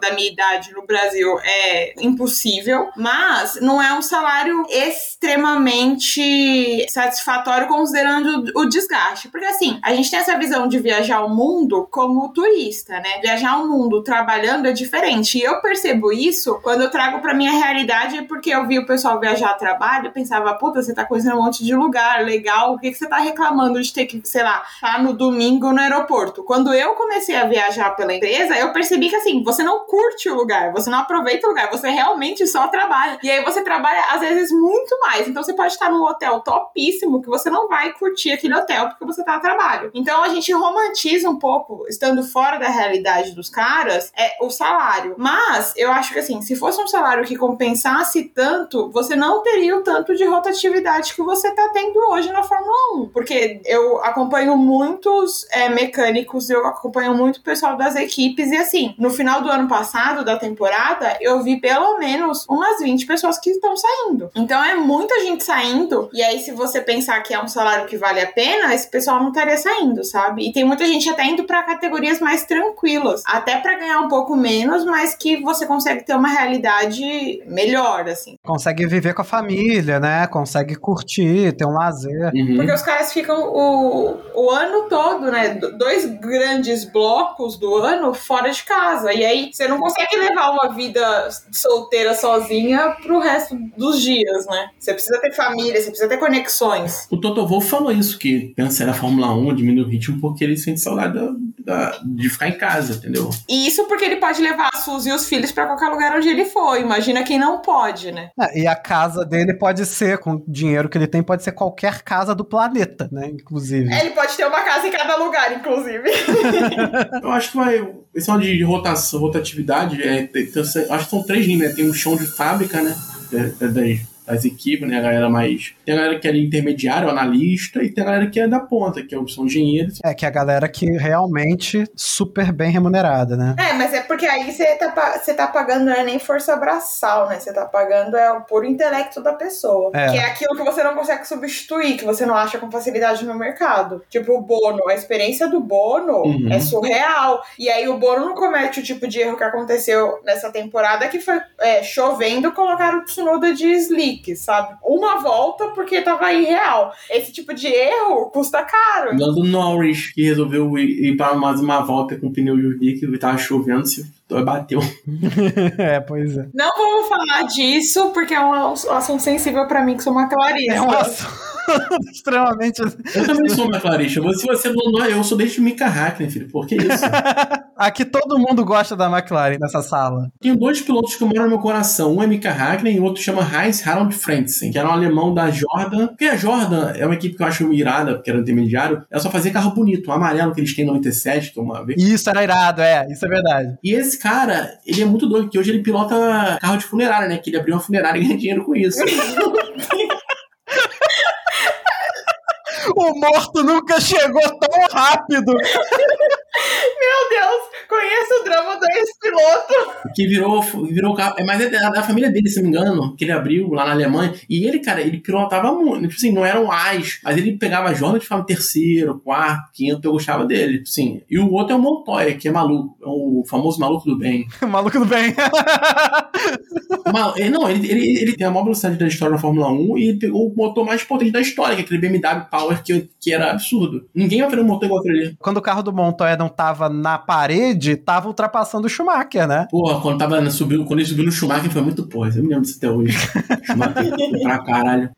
da minha idade no Brasil, é impossível. Mas não é um salário extremamente satisfatório considerando o desgaste. Porque assim, a gente tem essa visão de viajar o mundo como turista, né? Viajar o mundo trabalhando é diferente. E eu percebo isso quando eu trago pra minha realidade, porque eu vi o pessoal viajar a trabalho e pensava, puta, você tá conhecendo um monte de lugar, legal, o que, que você tá reclamando de ter que, sei lá, estar no domingo no aeroporto? Quando eu comecei a viajar pela empresa, eu percebi que assim, você não curte o lugar, você não aproveita o lugar, você realmente só trabalha. E aí você trabalha, às vezes, muito mais. Então você pode estar num hotel topíssimo que você não vai curtir aquele hotel porque você tá a trabalho. Então a gente romantiza um pouco, estando fora da realidade dos caras, é o salário. Mas eu acho que assim, se fosse um salário que compensasse tanto, você não teria o tanto de rotatividade que você tá tendo hoje na Fórmula 1. Porque eu acompanho muitos é, mecânicos, eu acompanho muito o pessoal das equipes, e assim, no final do ano passado, da temporada, eu vi pelo menos umas 20 pessoas que estão saindo. Então é muita gente saindo, e aí se você pensar que é um salário que vale a pena, esse pessoal não estaria saindo, sabe? E tem muita gente até indo pra categorias mais tranquilas, até pra ganhar um pouco menos, mas que você consegue ter uma realidade melhor, assim. Consegue viver com a família, né? Consegue curtir, ter um lazer. Uhum. Porque os caras ficam o, o ano todo, né? do- Dois grandes blocos do ano fora de casa. E aí você não consegue levar uma vida solteira sozinha pro resto dos dias, né? Você precisa ter família, você precisa ter conexões. O Toto Wolff falou isso, que pensa na Fórmula 1, diminui o ritmo porque ele sente saudade da, da- de ficar em casa, entendeu? E isso porque ele pode levar a Suzy e os filhos pra qualquer lugar onde ele for. Imagina quem não pode, né? É, e a casa dele pode ser, com o dinheiro que ele tem, pode ser qualquer casa do planeta, né? Inclusive. Ele pode ter uma casa em cada lugar, inclusive. <laughs> Eu acho que vai. Esse é de rotação, rotatividade, é, tem- acho que são três linhas, né? Tem um chão de fábrica, né? É, é das, equipes, né? A galera mais. Tem a galera que é intermediário, analista, e tem a galera que é da ponta, que são engenheiros. É, que é a galera que realmente super bem remunerada, né? É, mas é porque aí você tá, você tá pagando não é nem força braçal, né? Você tá pagando é o puro intelecto da pessoa. É. Que é aquilo que você não consegue substituir, que você não acha com facilidade no mercado. Tipo, o Bono, a experiência do Bono Uhum. é surreal. E aí o Bono não comete o tipo de erro que aconteceu nessa temporada, que foi é, chovendo, colocaram o Tsunoda de slick, sabe? Uma volta porque tava irreal. Esse tipo de erro custa caro. Lando Norris, que resolveu ir, ir para mais uma volta com o pneu de que tava chovendo, se bateu. <laughs> é, pois é. Não vamos falar disso, porque é um assunto sensível pra mim, que sou uma clarista. É um assunto <laughs> extremamente. Eu também sou uma clarista. Se você não eu sou desde o Mika Hakkinen, filho. Por que isso? <laughs> Aqui todo mundo gosta da McLaren nessa sala. Tenho dois pilotos que moram no meu coração. Um é Mika Hakkinen e o outro chama Heinz Harald Frentzen, que era um alemão da Jordan. Porque a Jordan é uma equipe que eu acho irada, porque era intermediário. Ela só fazia carro bonito. O amarelo que eles têm em 97, que é uma vez. Isso era irado, é, isso é verdade. E esse cara, ele é muito doido, que hoje ele pilota carro de funerária, né? Que ele abriu uma funerária e ganha dinheiro com isso. <laughs> O morto nunca chegou tão rápido. <laughs> Meu Deus, conheço o drama do ex-piloto. que virou, virou carro. É, mas é da, da família dele, se não me engano, que ele abriu lá na Alemanha. E ele, cara, ele pilotava muito. Tipo assim, não era um as, mas ele pegava a Jordan e ficava em terceiro, quarto, quinto, eu gostava dele. Tipo Assim. E o outro é o Montoya, que é maluco. É o famoso maluco do bem. <laughs> Maluco do bem. <laughs> Mal- ele- não, ele, ele, ele tem a maior velocidade da história na Fórmula 1 e ele pegou o motor mais potente da história, que é aquele BMW Power que, que era absurdo. Ninguém vai fazer um motor igual aquele ali. Quando o carro do Montoya não tava na parede, tava ultrapassando o Schumacher, né? Porra, quando, tava, subiu, quando ele subiu no Schumacher foi muito porra. Eu me lembro disso até hoje. <laughs> Schumacher pra caralho.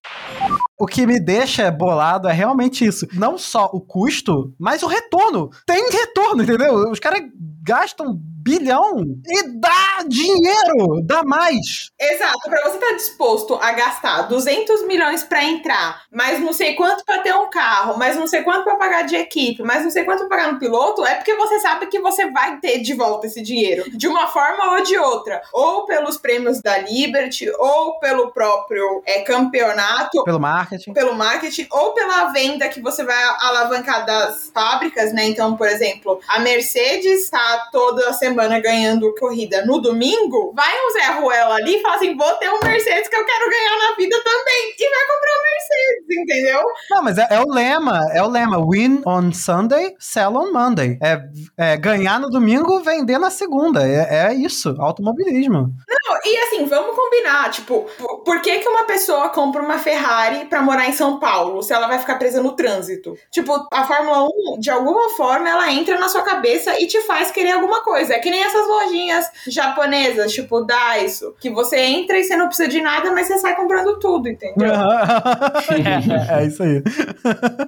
O que me deixa bolado é realmente isso. Não só o custo, mas o retorno. Tem retorno, entendeu? Os caras gastam bilhão e dá dinheiro, dá mais. Exato, pra você estar disposto a gastar 200 milhões pra entrar, mais não sei quanto pra ter um carro, mais não sei quanto pra pagar de equipe, mais não sei quanto pra pagar no piloto, é porque você sabe que você vai ter de volta esse dinheiro, de uma forma ou de outra, ou pelos prêmios da Liberty, ou pelo próprio é, campeonato, Pelo marketing. pelo marketing ou pela venda que você vai alavancar das fábricas, né? Então, por exemplo, a Mercedes toda semana ganhando corrida no domingo, vai um Zé Ruela ali e fala assim: vou ter um Mercedes que eu quero ganhar na vida também. E vai comprar um Mercedes, entendeu? Não, mas é, é o lema, é o lema. Win on Sunday, sell on Monday. É, é ganhar no domingo, vender na segunda. É, é isso, automobilismo. Não, e assim, vamos combinar, tipo, por, que, que uma pessoa compra uma Ferrari pra morar em São Paulo se ela vai ficar presa no trânsito? Tipo, a Fórmula 1, de alguma forma, ela entra na sua cabeça e te faz querer alguma coisa. É que nem essas lojinhas japonesas, tipo Daiso, que você entra e você não precisa de nada, mas você sai comprando tudo, entendeu? é, <laughs> é isso aí.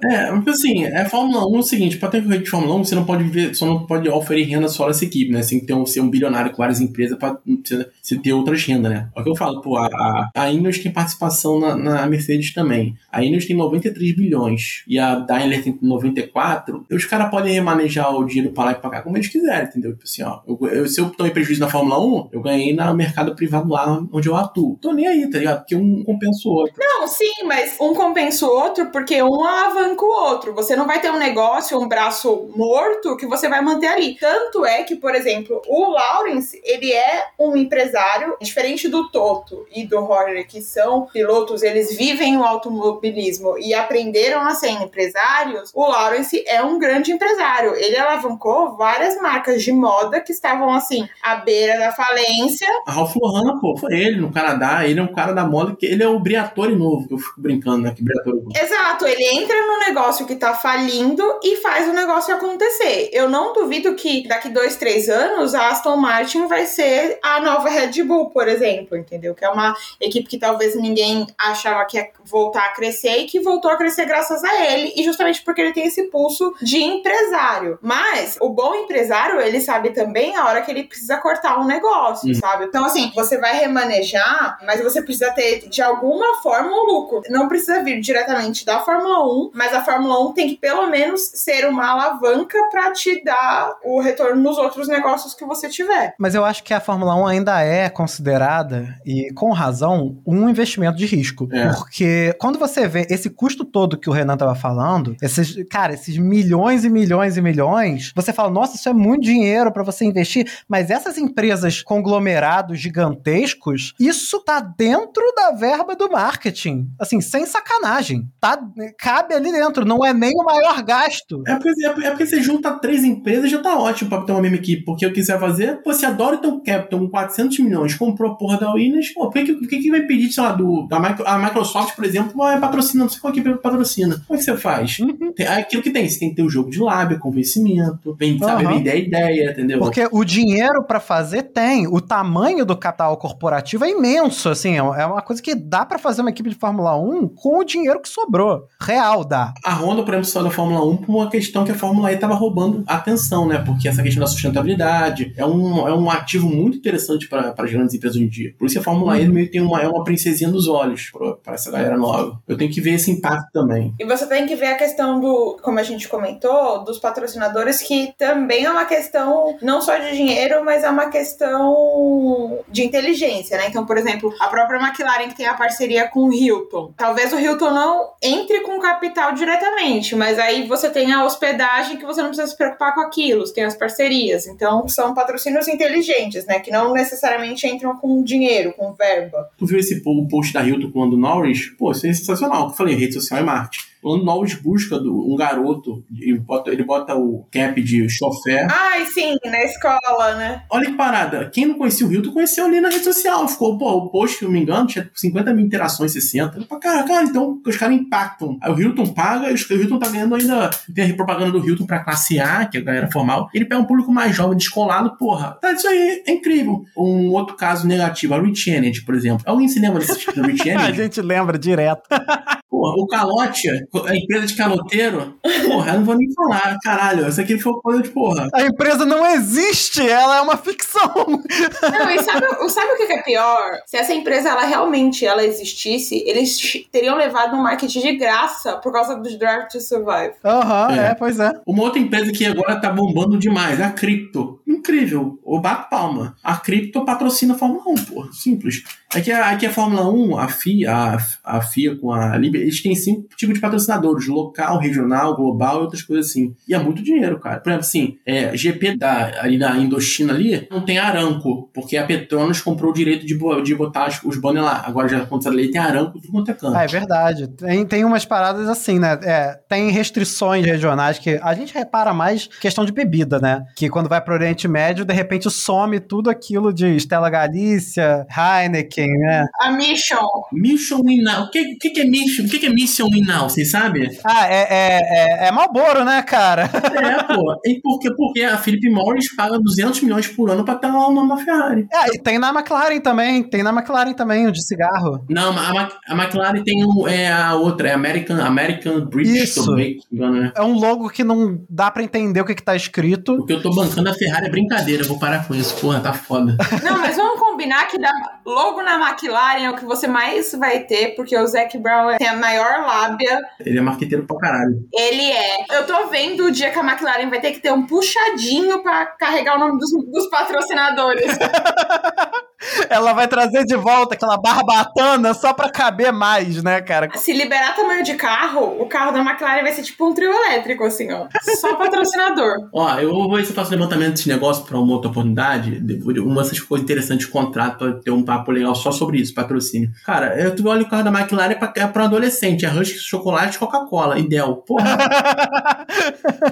É, mas assim, é Fórmula 1 é o seguinte, pra ter corrida de Fórmula 1, você não pode viver, só não pode oferir renda só dessa equipe, né? Você tem que ter um, ser um bilionário com várias empresas pra você, você ter outras rendas, né? É o que eu falo, pô, a, a, a Ineos tem participação na, na Mercedes também. A Ineos tem 93 bilhões e a Daimler tem 94. E os caras podem remanejar o dinheiro pra lá e pra cá como eles quiserem, entendeu? Tipo assim, ó, eu, eu- se eu em prejuízo na Fórmula 1, eu ganhei no mercado privado lá onde eu atuo. Tô nem aí, tá ligado? Porque um compensa o outro. Não, sim, mas um compensa o outro porque um alavanca o outro. Você não vai ter um negócio, um braço morto que você vai manter ali. Tanto é que, por exemplo, o Lawrence, ele é um empresário diferente do Toto e do Horner, que são pilotos, eles vivem o automobilismo e aprenderam a ser empresários. O Lawrence é um grande empresário. Ele alavancou várias marcas de moda que estavam, assim, à beira da falência. A Ralph Lauren, pô, foi ele no Canadá. Ele é um cara da moda que ele é o Briatore novo, que eu fico brincando, né? Que Briatore novo. Exato, ele entra no negócio que tá falindo e faz o negócio acontecer. Eu não duvido que daqui dois, três anos a Aston Martin vai ser a nova Red Bull, por exemplo, entendeu? Que é uma equipe que talvez ninguém achava que ia voltar a crescer e que voltou a crescer graças a ele, e justamente porque ele tem esse pulso de empresário. Mas o bom empresário, ele sabe também a hora que ele precisa cortar um negócio, Uhum. sabe? Então, assim, você vai remanejar, mas você precisa ter de alguma forma um lucro. Não precisa vir diretamente da Fórmula 1, mas a Fórmula 1 tem que pelo menos ser uma alavanca pra te dar o retorno nos outros negócios que você tiver. Mas eu acho que a Fórmula 1 ainda é considerada, e com razão, um investimento de risco. É. Porque quando você vê esse custo todo que o Renan tava falando, esses, cara, esses milhões e milhões e milhões, você fala, nossa, isso é muito dinheiro para você investir, mas essas empresas conglomerados gigantescos, isso tá dentro da verba do marketing. Assim, sem sacanagem. Tá, cabe ali dentro, não é nem o maior gasto. É porque, é porque você junta três empresas já tá ótimo pra ter uma mesma equipe. Porque o que você vai fazer, você adora o teu Capital com 400 milhões, comprou a porra da Williams, pô, por que, por que que vai pedir, sei lá, do, da a Microsoft, por exemplo, vai patrocina, não sei qual equipe patrocina. Como é que você faz? Tem, é aquilo que tem, você tem que ter o jogo de lábia, convencimento, vem, sabe, Aham. vender a ideia, entendeu? Porque o dinheiro pra fazer tem. O tamanho do capital corporativo é imenso, assim. É uma coisa que dá pra fazer uma equipe de Fórmula 1 com o dinheiro que sobrou. Real dá. A Honda, por exemplo, saiu da Fórmula 1 por uma questão que a Fórmula E estava roubando atenção, né? Porque essa questão da sustentabilidade é um, é um ativo muito interessante para as grandes empresas hoje em dia. Por isso que a Fórmula E meio que tem uma, é uma princesinha dos olhos para essa galera nova. Eu tenho que ver esse impacto também. E você tem que ver a questão do, como a gente comentou, dos patrocinadores, que também é uma questão não só de dinheiro, mas é uma questão de inteligência, né? Então, por exemplo, a própria McLaren que tem a parceria com o Hilton. Talvez o Hilton não entre com capital diretamente, mas aí você tem a hospedagem que você não precisa se preocupar com aquilo, você tem as parcerias. Então, são patrocínios inteligentes, né? Que não necessariamente entram com dinheiro, com verba. Tu viu esse po- post da Hilton com o Norris? Pô, isso é sensacional. Eu falei, rede social e marketing. O Lando Norris busca do- um garoto, ele bota, ele bota o cap de chofer. Ai, sim, na escola, né? Olha que parada. Quem não conhecia o Hilton conheceu ali na rede social. Ficou, pô, o post, se eu não me engano, tinha 50 mil interações, 60. Eu falei, Cara, cara, então os caras impactam. Aí o Hilton paga e o Hilton tá ganhando ainda. Tem a propaganda do Hilton pra classe A, que é a galera formal. Ele pega um público mais jovem, descolado, porra. Tá, isso aí é incrível. Um outro caso negativo, a Rich Kennedy, por exemplo. Alguém se lembra desse tipo de Rich A Kennedy? gente lembra direto. <laughs> Porra, o Calote, a empresa de caloteiro. Porra, eu não vou nem falar. Caralho, essa aqui foi coisa de porra. A empresa não existe, ela é uma ficção. Não, e sabe, sabe o que é pior? Se essa empresa ela realmente ela existisse, eles teriam levado um marketing de graça por causa dos Drive to Survive. Aham, É. é. pois é. Uma outra empresa que agora tá bombando demais, a Crypto. Incrível. O bato palma. A Crypto patrocina a Fórmula 1, pô. Simples. Aqui a, aqui a Fórmula 1, a FIA, a, a FIA com a Liber, eles têm cinco tipos de patrocinadores: local, regional, global e outras coisas assim. E é muito dinheiro, cara. Por exemplo, assim, é, GP da, ali na Indochina ali, não tem Aranco, porque a Petronas comprou o direito de, de botar os, banners lá. Agora já aconteceu a lei, tem Aranco, tudo quanto é canto. Ah, é verdade. Tem, tem umas paradas assim, né? É, tem restrições regionais que a gente repara mais questão de bebida, né? Que quando vai pro Oriente Médio, de repente some tudo aquilo de Stella Galícia, Heineken, né? A Mission. Mission Winnow. O que, o que, que é Mission? O que, que é Mission Winnow? Vocês sabem? Ah, é, é, é, é Malboro, né, cara? <laughs> É, pô. E por quê? Porque a Philip Morris paga 200 milhões por ano pra ter lá o nome da Ferrari. É, e tem na McLaren também. Tem na McLaren também, o de cigarro. Não, a, a McLaren tem um, é a outra, é American, American British Isso. Né? É um logo que não dá pra entender o que, que tá escrito. Porque eu tô bancando a Ferrari é brincadeira, vou parar com isso. Porra, tá foda. <laughs> Não, mas vamos combinar que da, logo na McLaren é o que você mais vai ter, porque o Zac Brown tem a maior lábia. Ele é marqueteiro pra caralho. Ele é. Eu tô vendo o dia que a McLaren vai ter que ter um puxadinho pra carregar o nome dos, dos patrocinadores. <laughs> Ela vai trazer de volta aquela barbatana só pra caber mais, né, cara? Se liberar tamanho de carro, o carro da McLaren vai ser tipo um trio elétrico, assim, ó. Só patrocinador. <laughs> Ó, eu vou ver se eu faço levantamento desse negócio pra uma outra oportunidade. Uma dessas coisas interessantes de contrato pra ter um papo legal só sobre isso, patrocínio. Cara, eu tu olha o carro da McLaren é pra, é pra um adolescente. É Husky, chocolate, Coca-Cola e Dell. Porra. <laughs>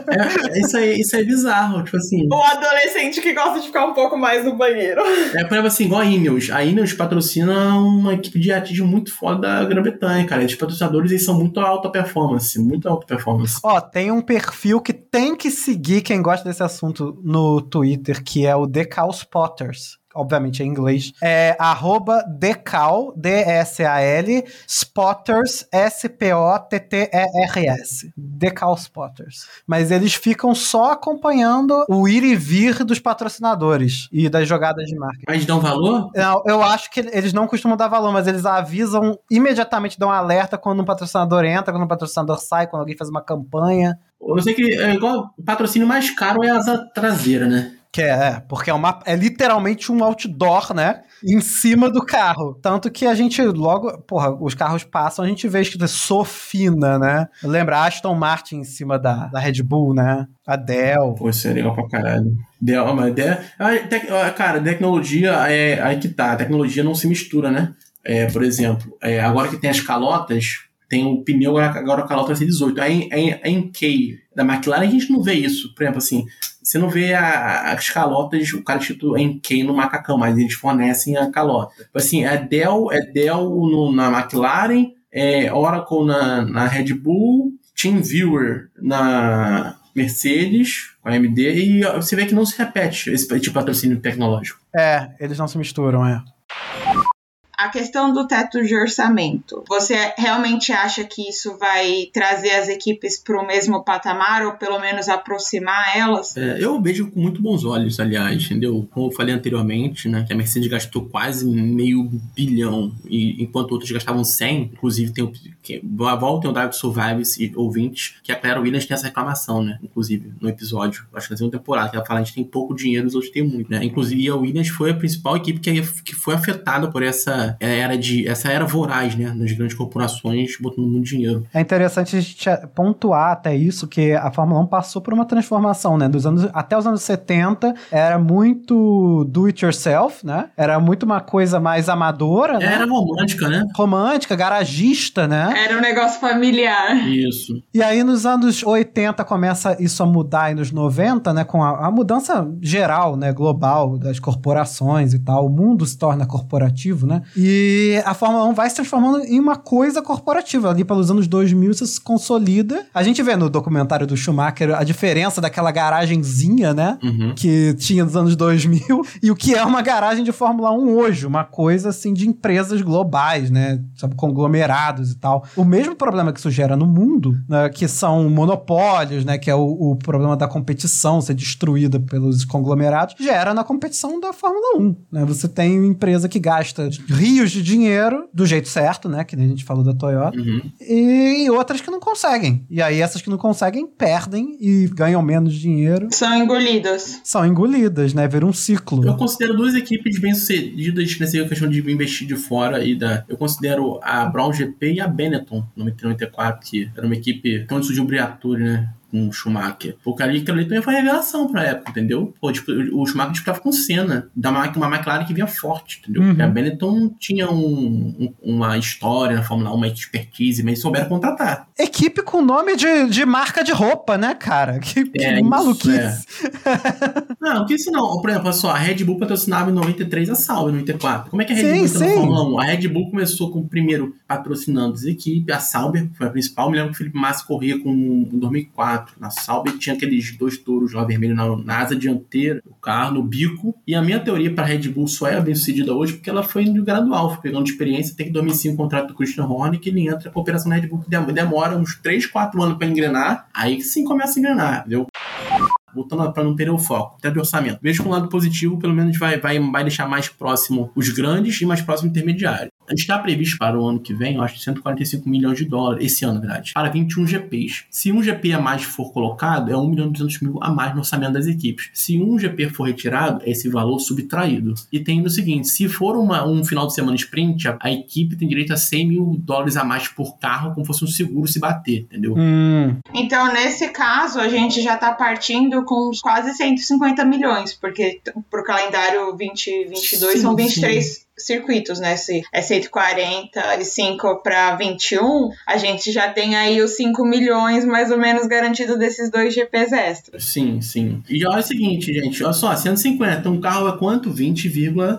é, isso, aí, isso aí é bizarro, tipo assim. O adolescente que gosta de ficar um pouco mais no banheiro. É, por exemplo, assim, igual a Ineos. A Ineos patrocina uma equipe de atismo muito foda da Grã-Bretanha, cara. Esses patrocinadores eles são muito alta performance, muito alta performance. Ó, tem um perfil que tem que seguir quem gosta desse assunto no Twitter, que é o Decal Spotters obviamente é em inglês, é arroba decal, D-S-A-L, spotters, S-P-O-T-T-E-R-S. Decal Spotters. Mas eles ficam só acompanhando o ir e vir dos patrocinadores e das jogadas de marketing. Mas dão valor? Não, eu acho que eles não costumam dar valor, mas eles avisam imediatamente, dão um alerta quando um patrocinador entra, quando um patrocinador sai, quando alguém faz uma campanha. Eu sei que é igual o patrocínio mais caro é a asa traseira, né? Que é, porque é, uma, é literalmente um outdoor, né? Em cima do carro. Tanto que a gente logo, porra, os carros passam, a gente vê escrito Sofina, né? Lembra Aston Martin em cima da, da Red Bull, né? A Dell. Pô, isso é legal pra caralho. Dell, mas Dell. Cara, tecnologia é. Aí que tá, a tecnologia não se mistura, né? É, por exemplo, é, agora que tem as calotas, tem o pneu, agora a calota vai ser 18. Aí em, em K da McLaren a gente não vê isso. Por exemplo, assim, você não vê a, as calotas, o cara escrito em K no macacão, mas eles fornecem a calota. Tipo assim, é Dell, é Dell no, na McLaren, é Oracle na, na Red Bull, TeamViewer na Mercedes, com a AMD, e você vê que não se repete esse tipo de patrocínio tecnológico. É, eles não se misturam, é a questão do teto de orçamento, você realmente acha que isso vai trazer as equipes para o mesmo patamar ou pelo menos aproximar elas? É, eu vejo com muito bons olhos, aliás, entendeu? Como eu falei anteriormente, né, que a Mercedes gastou quase meio bilhão, e enquanto outros gastavam 100, inclusive tem o que, voltem o Drive Survivors e ouvintes, que a Claire Williams tem essa reclamação, né? Inclusive, no episódio, acho que na segunda temporada, que ela fala a gente tem pouco dinheiro, os outros têm muito, né? Inclusive, a Williams foi a principal equipe que, que foi afetada por essa era de essa era voraz, né, das grandes corporações botando muito dinheiro. É interessante a gente pontuar até isso que a Fórmula 1 passou por uma transformação, né, dos anos até os anos 70 era muito do it yourself, né? Era muito uma coisa mais amadora, né? Era romântica, né? Romântica, garagista, né? Era um negócio familiar. Isso. E aí nos anos 80 começa isso a mudar e nos 90, né, com a, a mudança geral, né, global das corporações e tal, o mundo se torna corporativo, né? E a Fórmula 1 vai se transformando em uma coisa corporativa. Ali pelos anos 2000 isso se consolida. A gente vê no documentário do Schumacher a diferença daquela garagenzinha, né? Uhum. Que tinha nos anos 2000 e o que é uma garagem de Fórmula 1 hoje. Uma coisa assim de empresas globais, né? Sabe, conglomerados e tal. O mesmo problema que isso gera no mundo, né? que são monopólios, né? Que é o, o problema da competição ser destruída pelos conglomerados, gera na competição da Fórmula 1. Né? Você tem uma empresa que gasta rios de dinheiro do jeito certo, né? Que nem a gente falou da Toyota. Uhum. E outras que não conseguem. E aí essas que não conseguem perdem e ganham menos dinheiro. São engolidas. São engolidas, né? Vira um ciclo. Eu considero duas equipes bem-sucedidas nessa questão de investir de fora e da. Eu considero a Brown GP e a Benetton, no 94, que era uma equipe. Onde surgiu o Briatore, né? com Schumacher. Porque ali, que ele também foi revelação pra época, entendeu? Pô, tipo, o Schumacher tipo, disputava com Senna, da uma McLaren que vinha forte, entendeu? Uhum. a Benetton tinha um, um, uma história na Fórmula 1, uma expertise, mas souberam contratar. Equipe com nome de, de marca de roupa, né, cara? Que, que é, maluquice. Isso, é. <laughs> não, que isso não. Por exemplo, só, a Red Bull patrocinava em 93 a Sauber, em 94. Como é que a Red sim, Bull entrou na Fórmula 1? A Red Bull começou com o primeiro patrocinando as equipes, a Sauber foi a principal. Eu me lembro que o Felipe Massa corria com 2004. 4 na Sauber, tinha aqueles dois touros lá vermelho na, na asa dianteira, o carro no bico. E a minha teoria para a Red Bull só é bem sucedida hoje porque ela foi no gradual, foi pegando experiência, tem que 2005 o contrato do Christian Horner, que ele entra a operação na Red Bull que demora uns 3, 4 anos para engrenar, aí sim começa a engrenar, entendeu? Voltando para não perder o foco, até de orçamento. Vejo com o lado positivo, pelo menos vai, vai, vai deixar mais próximo os grandes e mais próximo o intermediário. Está previsto para o ano que vem, eu acho, 145 milhões de dólares, esse ano, na verdade, para 21 GPs. Se um GP a mais for colocado, é 1 milhão e 200 mil a mais no orçamento das equipes. Se um GP for retirado, é esse valor subtraído. E tem o seguinte: se for uma, um final de semana sprint, a, a, equipe tem direito a 100 mil dólares a mais por carro, como fosse um seguro se bater, entendeu? Hum. Então, nesse caso, a gente já está partindo com quase 150 milhões, porque pro calendário 2022 sim, são 23. Sim circuitos, né? Se é 145 para 21, a gente já tem aí os 5 milhões mais ou menos garantido desses dois GPs extras. Sim, sim. E olha o seguinte, gente, olha só, 150, um carro é quanto? 20,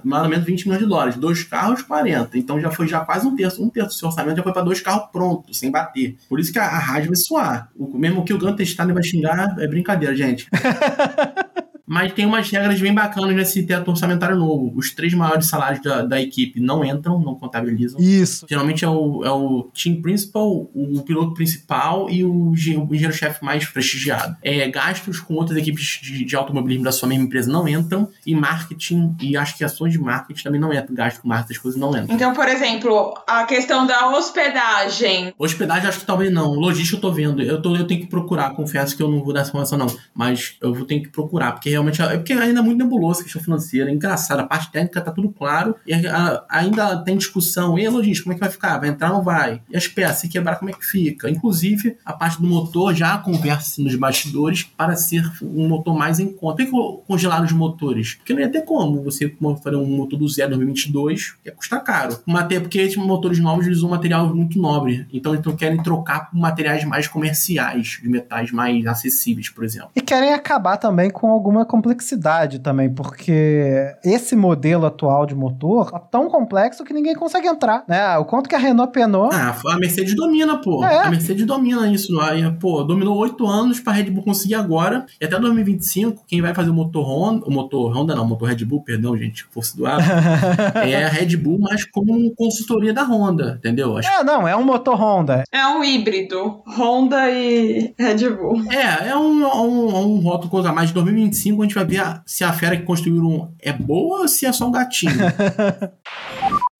mais ou menos 20 milhões de dólares. Dois carros, 40. Então já foi já quase um terço, um terço do seu orçamento já foi para dois carros prontos, sem bater. Por isso que a, a rádio vai suar. O mesmo que o Gunter está vai xingar, é brincadeira, gente. <laughs> mas tem umas regras bem bacanas nesse teto orçamentário novo. Os três maiores salários da, da equipe não entram, não contabilizam. Isso. Geralmente é o, é o team principal, o piloto principal e o, engenheiro-chefe mais prestigiado. É, gastos com outras equipes de, de, automobilismo da sua mesma empresa não entram, e marketing, e acho que ações de marketing também não entram. Gasto com marketing, as coisas não entram. Então, por exemplo, a questão da hospedagem. Hospedagem, acho que talvez não. Logística, eu tô vendo. Eu, tô, eu tenho que procurar, confesso que eu não vou dar essa informação, não. Mas eu vou ter que procurar, porque realmente é porque ainda é muito nebulosa a questão financeira, é engraçado, a parte técnica tá tudo claro, e a, ainda tem discussão, e a logística, como é que vai ficar? Vai entrar ou não vai? E as peças, se quebrar, como é que fica? Inclusive, a parte do motor já conversa nos bastidores para ser um motor mais em conta. Por que congelaram os motores? Porque não ia ter como você fazer um motor do zero 2022, que ia custar caro. Até porque esses motores novos usam material muito nobre, então eles querem trocar por materiais mais comerciais, de metais mais acessíveis, por exemplo. E querem acabar também com alguma complexidade também, porque esse modelo atual de motor é tão complexo que ninguém consegue entrar, né? O quanto que a Renault penou. Ah, a Mercedes domina, pô. É. A Mercedes domina isso. Pô, dominou oito anos pra Red Bull conseguir agora. E até 2025, quem vai fazer o motor Honda, o motor Honda não, o motor Red Bull, perdão, gente, força do ar, <laughs> é a Red Bull, mas como consultoria da Honda, entendeu? Acho... É, não, é um motor Honda. É um híbrido, Honda e Red Bull. É, é um, um, um rótulo coisa mais de 2025 a gente vai ver se a fera que construíram é boa ou se é só um gatinho. <laughs>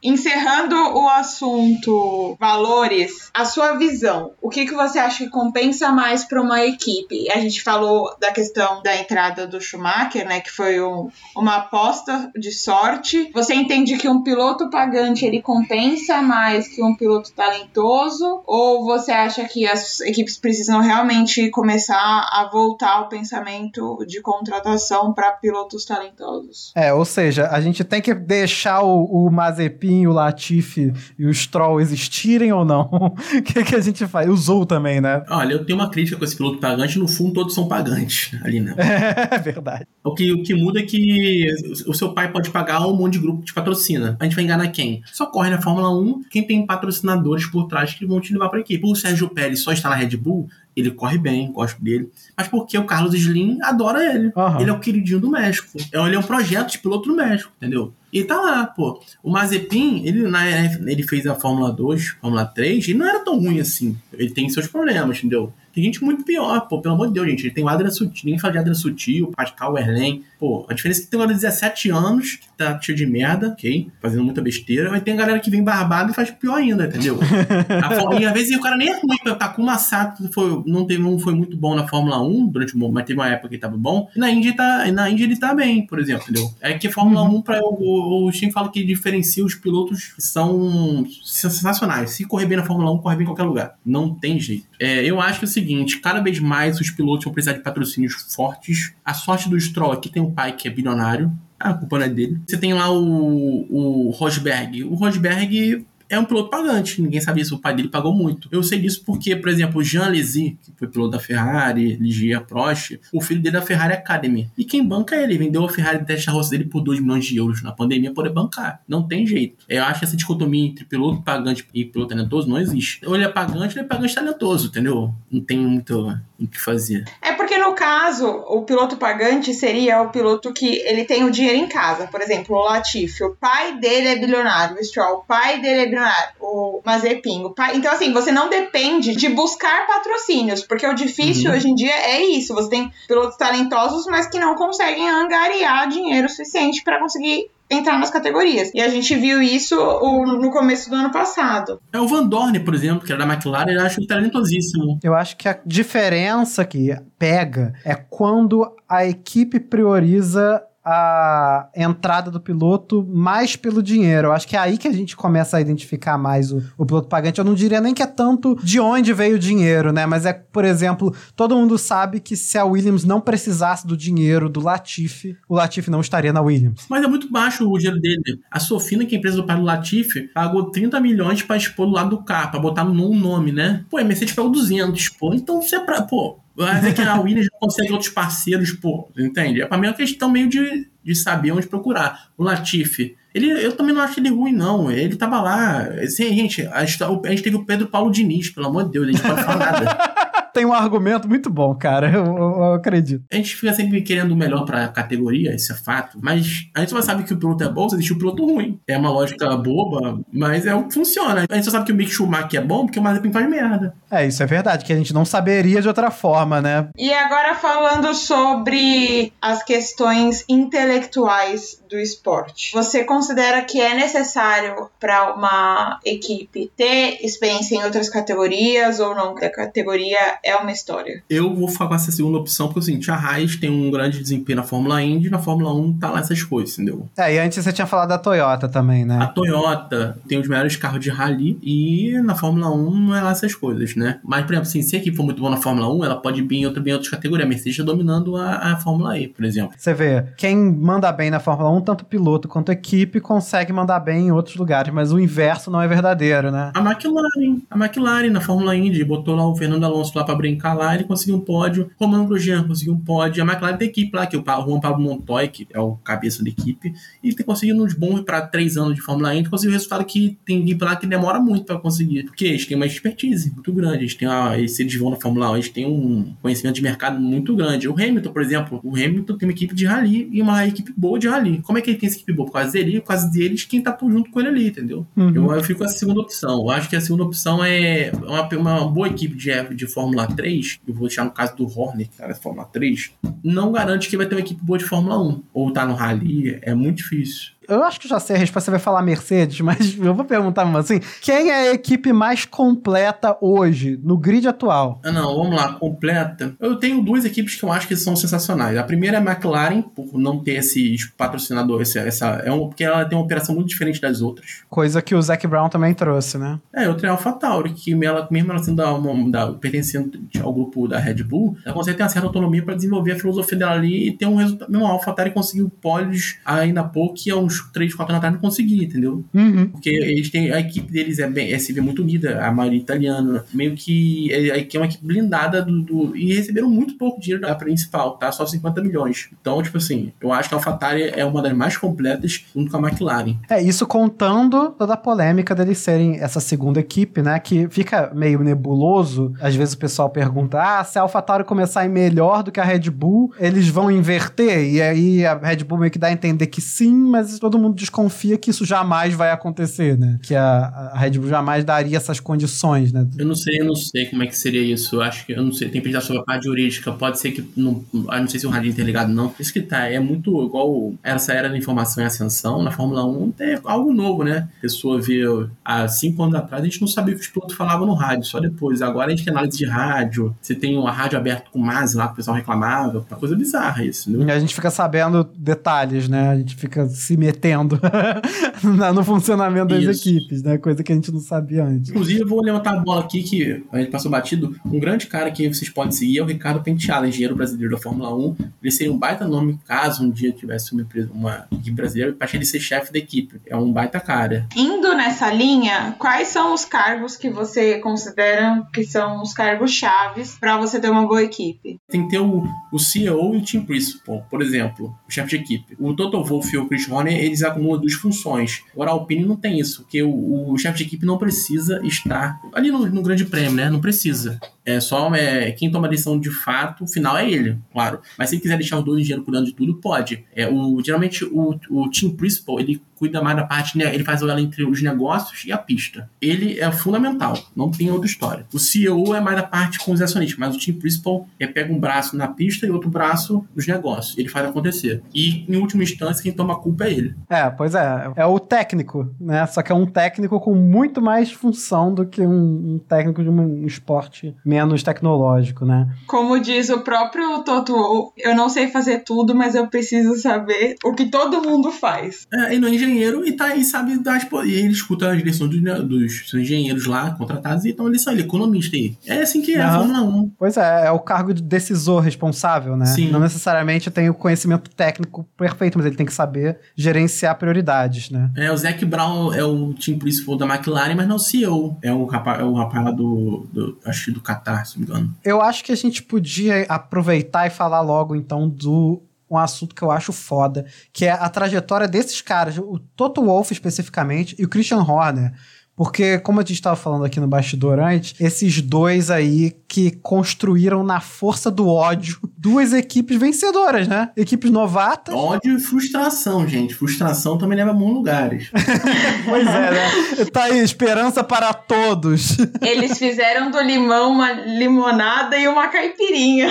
Encerrando o assunto valores, a sua visão, o que, que você acha que compensa mais para uma equipe? A gente falou da questão da entrada do Schumacher, né, que foi um, uma aposta de sorte. Você entende que um piloto pagante ele compensa mais que um piloto talentoso? Ou você acha que as equipes precisam realmente começar a voltar ao pensamento de contratação para pilotos talentosos? É, ou seja, a gente tem que deixar o, o Mazepin o Latifi e o Stroll existirem ou não? <laughs> O que, que a gente faz? O Zou também, né? Olha, eu tenho uma crítica com esse piloto pagante, no fundo todos são pagantes ali, né? <laughs> É verdade. O que, o que muda é que o seu pai pode pagar um monte de grupo que te patrocina. A gente vai enganar quem? Só corre na Fórmula 1 quem tem patrocinadores por trás que vão te levar para equipe. O Sérgio Pérez só está na Red Bull, ele corre bem, gosto dele. Mas porque o Carlos Slim adora ele. Uhum. Ele é o queridinho do México. Ele é um projeto de piloto do México, entendeu? E tá lá, pô. O Mazepin, ele, na, ele fez a Fórmula 2, Fórmula 3, e não era tão ruim assim. Ele tem seus problemas, entendeu? Tem gente muito pior, pô, pelo amor de Deus, gente. Tem o Adrian Sutil, ninguém fala de Adrian Sutil, Pascal Werlen. Pô, a diferença é que tem agora 17 anos, que tá cheio de merda, ok? Fazendo muita besteira, mas tem a galera que vem barbado e faz pior ainda, entendeu? a, e às vezes o cara nem é ruim, tá com uma Sato foi, não, teve, não foi muito bom na Fórmula 1 durante mas teve uma época que ele tava bom. E na Índia, tá, na Índia ele tá bem, por exemplo, entendeu? É que a Fórmula uhum. 1, pra, o, o Shin fala que diferencia os pilotos que são sensacionais. Se correr bem na Fórmula 1, corre bem em qualquer lugar. Não tem jeito. É, eu acho que é o seguinte, cada vez mais os pilotos vão precisar de patrocínios fortes. A sorte do Stroll aqui tem um pai que é bilionário, a culpa não é dele. Você tem lá o, o Rosberg. O Rosberg é um piloto pagante. Ninguém sabia isso. O pai dele pagou muito. Eu sei disso porque, por exemplo, o Jean Alesi, que foi piloto da Ferrari, Ligia Prost, o filho dele é da Ferrari Academy. E quem banca é ele? Vendeu a Ferrari de teste roça dele por 2 milhões de euros na pandemia poder bancar. Não tem jeito. Eu acho que essa dicotomia entre piloto pagante e piloto talentoso não existe. Ou ele é pagante ou ele é pagante talentoso, entendeu? Não tem muito o que fazer. É porque no caso, o piloto pagante seria o piloto que ele tem o dinheiro em casa. Por exemplo, o Latifi, o pai dele é bilionário, o Stroll, o pai dele é bilionário, o Mazepin, o pai... Então, assim, você não depende de buscar patrocínios, porque o difícil Uhum. hoje em dia é isso. Você tem pilotos talentosos, mas que não conseguem angariar dinheiro suficiente para conseguir entrar nas categorias. E a gente viu isso no começo do ano passado. É o Van Dorn, por exemplo, que era da McLaren, eu acho ele talentosíssimo. Eu acho que a diferença que pega é quando a equipe prioriza a entrada do piloto mais pelo dinheiro. Eu acho que é aí que a gente começa a identificar mais o, o piloto pagante. Eu não diria nem que é tanto de onde veio o dinheiro, né? Mas é, por exemplo, todo mundo sabe que se a Williams não precisasse do dinheiro do Latifi, o Latifi não estaria na Williams. Mas é muito baixo o dinheiro dele. A Sofina, que é a empresa do pai do Latifi, pagou 30 milhões pra expor do lado do carro, pra botar no nome, né? Pô, a Mercedes pagou 200, pô. Então, se é pra... Pô, vai ver que a Williams não consegue outros parceiros, pô. Entende? É pra mim uma questão meio de, de saber onde procurar. O Latifi... Ele, eu também não acho ele ruim, não. Ele tava lá. Assim, gente, a a gente teve o Pedro Paulo Diniz, pelo amor de Deus, a gente pode falar nada. <laughs> Tem um argumento muito bom, cara. Eu, eu- eu acredito. A gente fica sempre querendo o melhor pra categoria, isso é fato. Mas a gente só sabe que o piloto é bom se existe o piloto ruim. É uma lógica boba, mas é o que funciona. A gente só sabe que o Mick Schumacher é bom porque o Mazepin faz merda. É, isso é verdade, que a gente não saberia de outra forma, né? E agora falando sobre as questões intelectuais do esporte. Você considera que é necessário para uma equipe ter experiência em outras categorias ou não? Que a categoria é uma história. Eu vou ficar com essa segunda opção, porque o seguinte, a Haas tem um grande desempenho na Fórmula Indy, e na Fórmula 1 tá lá essas coisas, entendeu? É, e antes você tinha falado da Toyota também, A né? Toyota tem os melhores carros de rally e na Fórmula 1 não é lá essas coisas, né? Mas, por exemplo, assim, se a equipe for muito boa na Fórmula 1, ela pode vir em, outra, em outras categorias. A Mercedes tá dominando a, a Fórmula E, por exemplo. Você vê, quem manda bem na Fórmula 1, tanto piloto quanto equipe, consegue mandar bem em outros lugares, mas o inverso não é verdadeiro, né? A McLaren, a McLaren na Fórmula Indy, botou lá o Fernando Alonso lá pra brincar lá, ele conseguiu um pódio. Romano Grosjean conseguiu um pódio. A McLaren tem equipe lá, que é o Juan Pablo Montoya, que é o cabeça da equipe, e tem conseguido uns bons para três anos de Fórmula Indy, conseguiu resultado que tem equipe lá que demora muito pra conseguir. Porque eles têm uma expertise muito grande, eles têm uma, eles vão na Fórmula 1, eles têm um conhecimento de mercado muito grande. O Hamilton, por exemplo, o Hamilton tem uma equipe de rally e uma equipe boa de rally. Como é que ele tem essa equipe boa? Por causa dele, por causa deles, quem tá junto com ele ali, entendeu? Uhum. Eu, eu fico com a segunda opção. Eu acho que a segunda opção é uma, uma boa equipe de, de Fórmula 3. Eu vou deixar no caso do Horner, que na Fórmula 3. Não garante que vai ter uma equipe boa de Fórmula 1. Ou tá no Rally. É muito difícil. Eu acho que já sei a resposta, você vai falar Mercedes, <laughs> mas eu vou perguntar mesmo assim: quem é a equipe mais completa hoje, no grid atual? Ah, não, vamos lá, completa. Eu tenho duas equipes que eu acho que são sensacionais. A primeira é a McLaren, por não ter esses patrocinadores. Essa, essa, é um, porque ela tem uma operação muito diferente das outras. Coisa que o Zac Brown também trouxe, né? É, outra é a AlphaTauri, que ela, mesmo ela sendo da, uma- da- pertencendo ao grupo da Red Bull, ela consegue ter uma certa autonomia para desenvolver a filosofia dela ali e ter um resultado. Mesmo a AlphaTauri conseguiu pódios ainda há pouco e há uns 3, 4 anos atrás não conseguia, entendeu? Uhum. Porque eles têm, a equipe deles é bem, é, se vê muito unida, a maioria italiana, meio que é, é é uma equipe blindada do, do- e receberam muito pouco dinheiro da principal, tá? Só 50 milhões. Então, tipo assim, eu acho que a AlphaTauri é uma das mais completas junto com a McLaren. É, isso contando toda a polêmica deles serem essa segunda equipe, né? Que fica meio nebuloso. Às vezes o pessoal pergunta: ah, se a AlphaTauri começar a ir melhor do que a Red Bull, eles vão inverter? E aí a Red Bull meio que dá a entender que sim, mas todo mundo desconfia que isso jamais vai acontecer, né? Que a, a Red Bull jamais daria essas condições, né? Eu não sei, eu não sei como é que seria isso. Eu acho que eu não sei, tem que pensar sobre a parte jurídica. Pode ser que não, não sei se o rádio interligado não. Isso que tá, é muito igual essa era da informação e ascensão na Fórmula 1, é algo novo, né? A pessoa vê há cinco anos atrás a gente não sabia o que os pilotos falavam no rádio, só depois. Agora a gente tem análise de rádio, você tem uma rádio aberta com MASE lá que o pessoal reclamava, uma coisa bizarra isso, E entendeu? a gente fica sabendo detalhes, né? A gente fica se metendo <laughs> no funcionamento das Isso. equipes, né? Coisa que a gente não sabia antes. Inclusive, eu vou levantar a bola aqui que a gente passou batido. Um grande cara que vocês podem seguir é o Ricardo Penteado, engenheiro brasileiro da Fórmula 1. Ele seria um baita nome caso um dia tivesse uma empresa, uma equipe brasileira, pra ele ser chefe da equipe. É um baita cara. Indo nessa linha, quais são os cargos que você considera que são os cargos chaves para você ter uma boa equipe? Tem que ter o, o CEO e o Team Principal, por exemplo, o chefe de equipe. O Toto Wolff e o Chris Horner, eles acumulam duas funções. A Alpine não tem isso, porque o, o chefe de equipe não precisa estar ali no, no grande prêmio, né? Não precisa. É só é, quem toma a decisão de fato, o final é ele, claro. Mas se ele quiser deixar os dois engenheiros cuidando de tudo, pode. É, o, geralmente o, o team principal, ele cuida mais da parte, né, ele faz ela entre os negócios e a pista. Ele é fundamental, não tem outra história. O CEO é mais da parte com os acionistas, mas o team principal é pega um braço na pista e outro braço nos negócios. Ele faz acontecer. E, em última instância, quem toma a culpa é ele. É, pois é. É o técnico, né? Só que é um técnico com muito mais função do que um, um técnico de um esporte menos tecnológico, né? Como diz o próprio Toto, eu não sei fazer tudo, mas eu preciso saber o que todo mundo faz. É, ele não é engenheiro e tá aí, sabe, das, e ele escuta as direções dos, dos engenheiros lá, contratados, e então ele só ele é economista aí. É assim que é a Fórmula 1. Pois é, é o cargo de decisor responsável, né? Sim. Não necessariamente tem o conhecimento técnico perfeito, mas ele tem que saber gerenciar prioridades, né? É, o Zac Brown é o team principal da McLaren, mas não o CEO. É o rapaz, é o rapaz lá do, do acho que do Qatar, se me engano. Eu acho que a gente podia aproveitar e falar logo, então, do um assunto que eu acho foda, que é a trajetória desses caras, o Toto Wolff especificamente e o Christian Horner. Porque, como a gente estava falando aqui no bastidor antes, esses dois aí que construíram na força do ódio duas equipes vencedoras, né? Equipes novatas. Ódio e frustração, gente. Frustração também leva a bons lugares. <laughs> pois é, né? Tá aí, esperança para todos. Eles fizeram do limão uma limonada e uma caipirinha.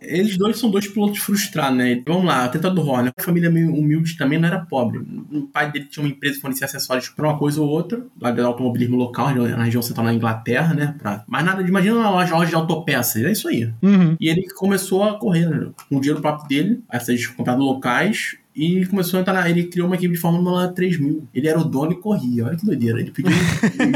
Eles dois são dois pilotos frustrados, né? Vamos lá, tenta do Horner. A família meio humilde também não era pobre. O pai dele tinha uma empresa que fornecia acessórios para uma coisa ou outra, lá do automobilismo local, na região central na Inglaterra, né? Pra... Mas nada de. Imagina uma loja, loja de autopeças. É isso aí. Uhum. E ele começou a correr, né? Com o dinheiro próprio dele, essas compradas locais, e começou a entrar na. Ele criou uma equipe de Fórmula 3000. Ele era o dono e corria. Olha que doideira. Ele pediu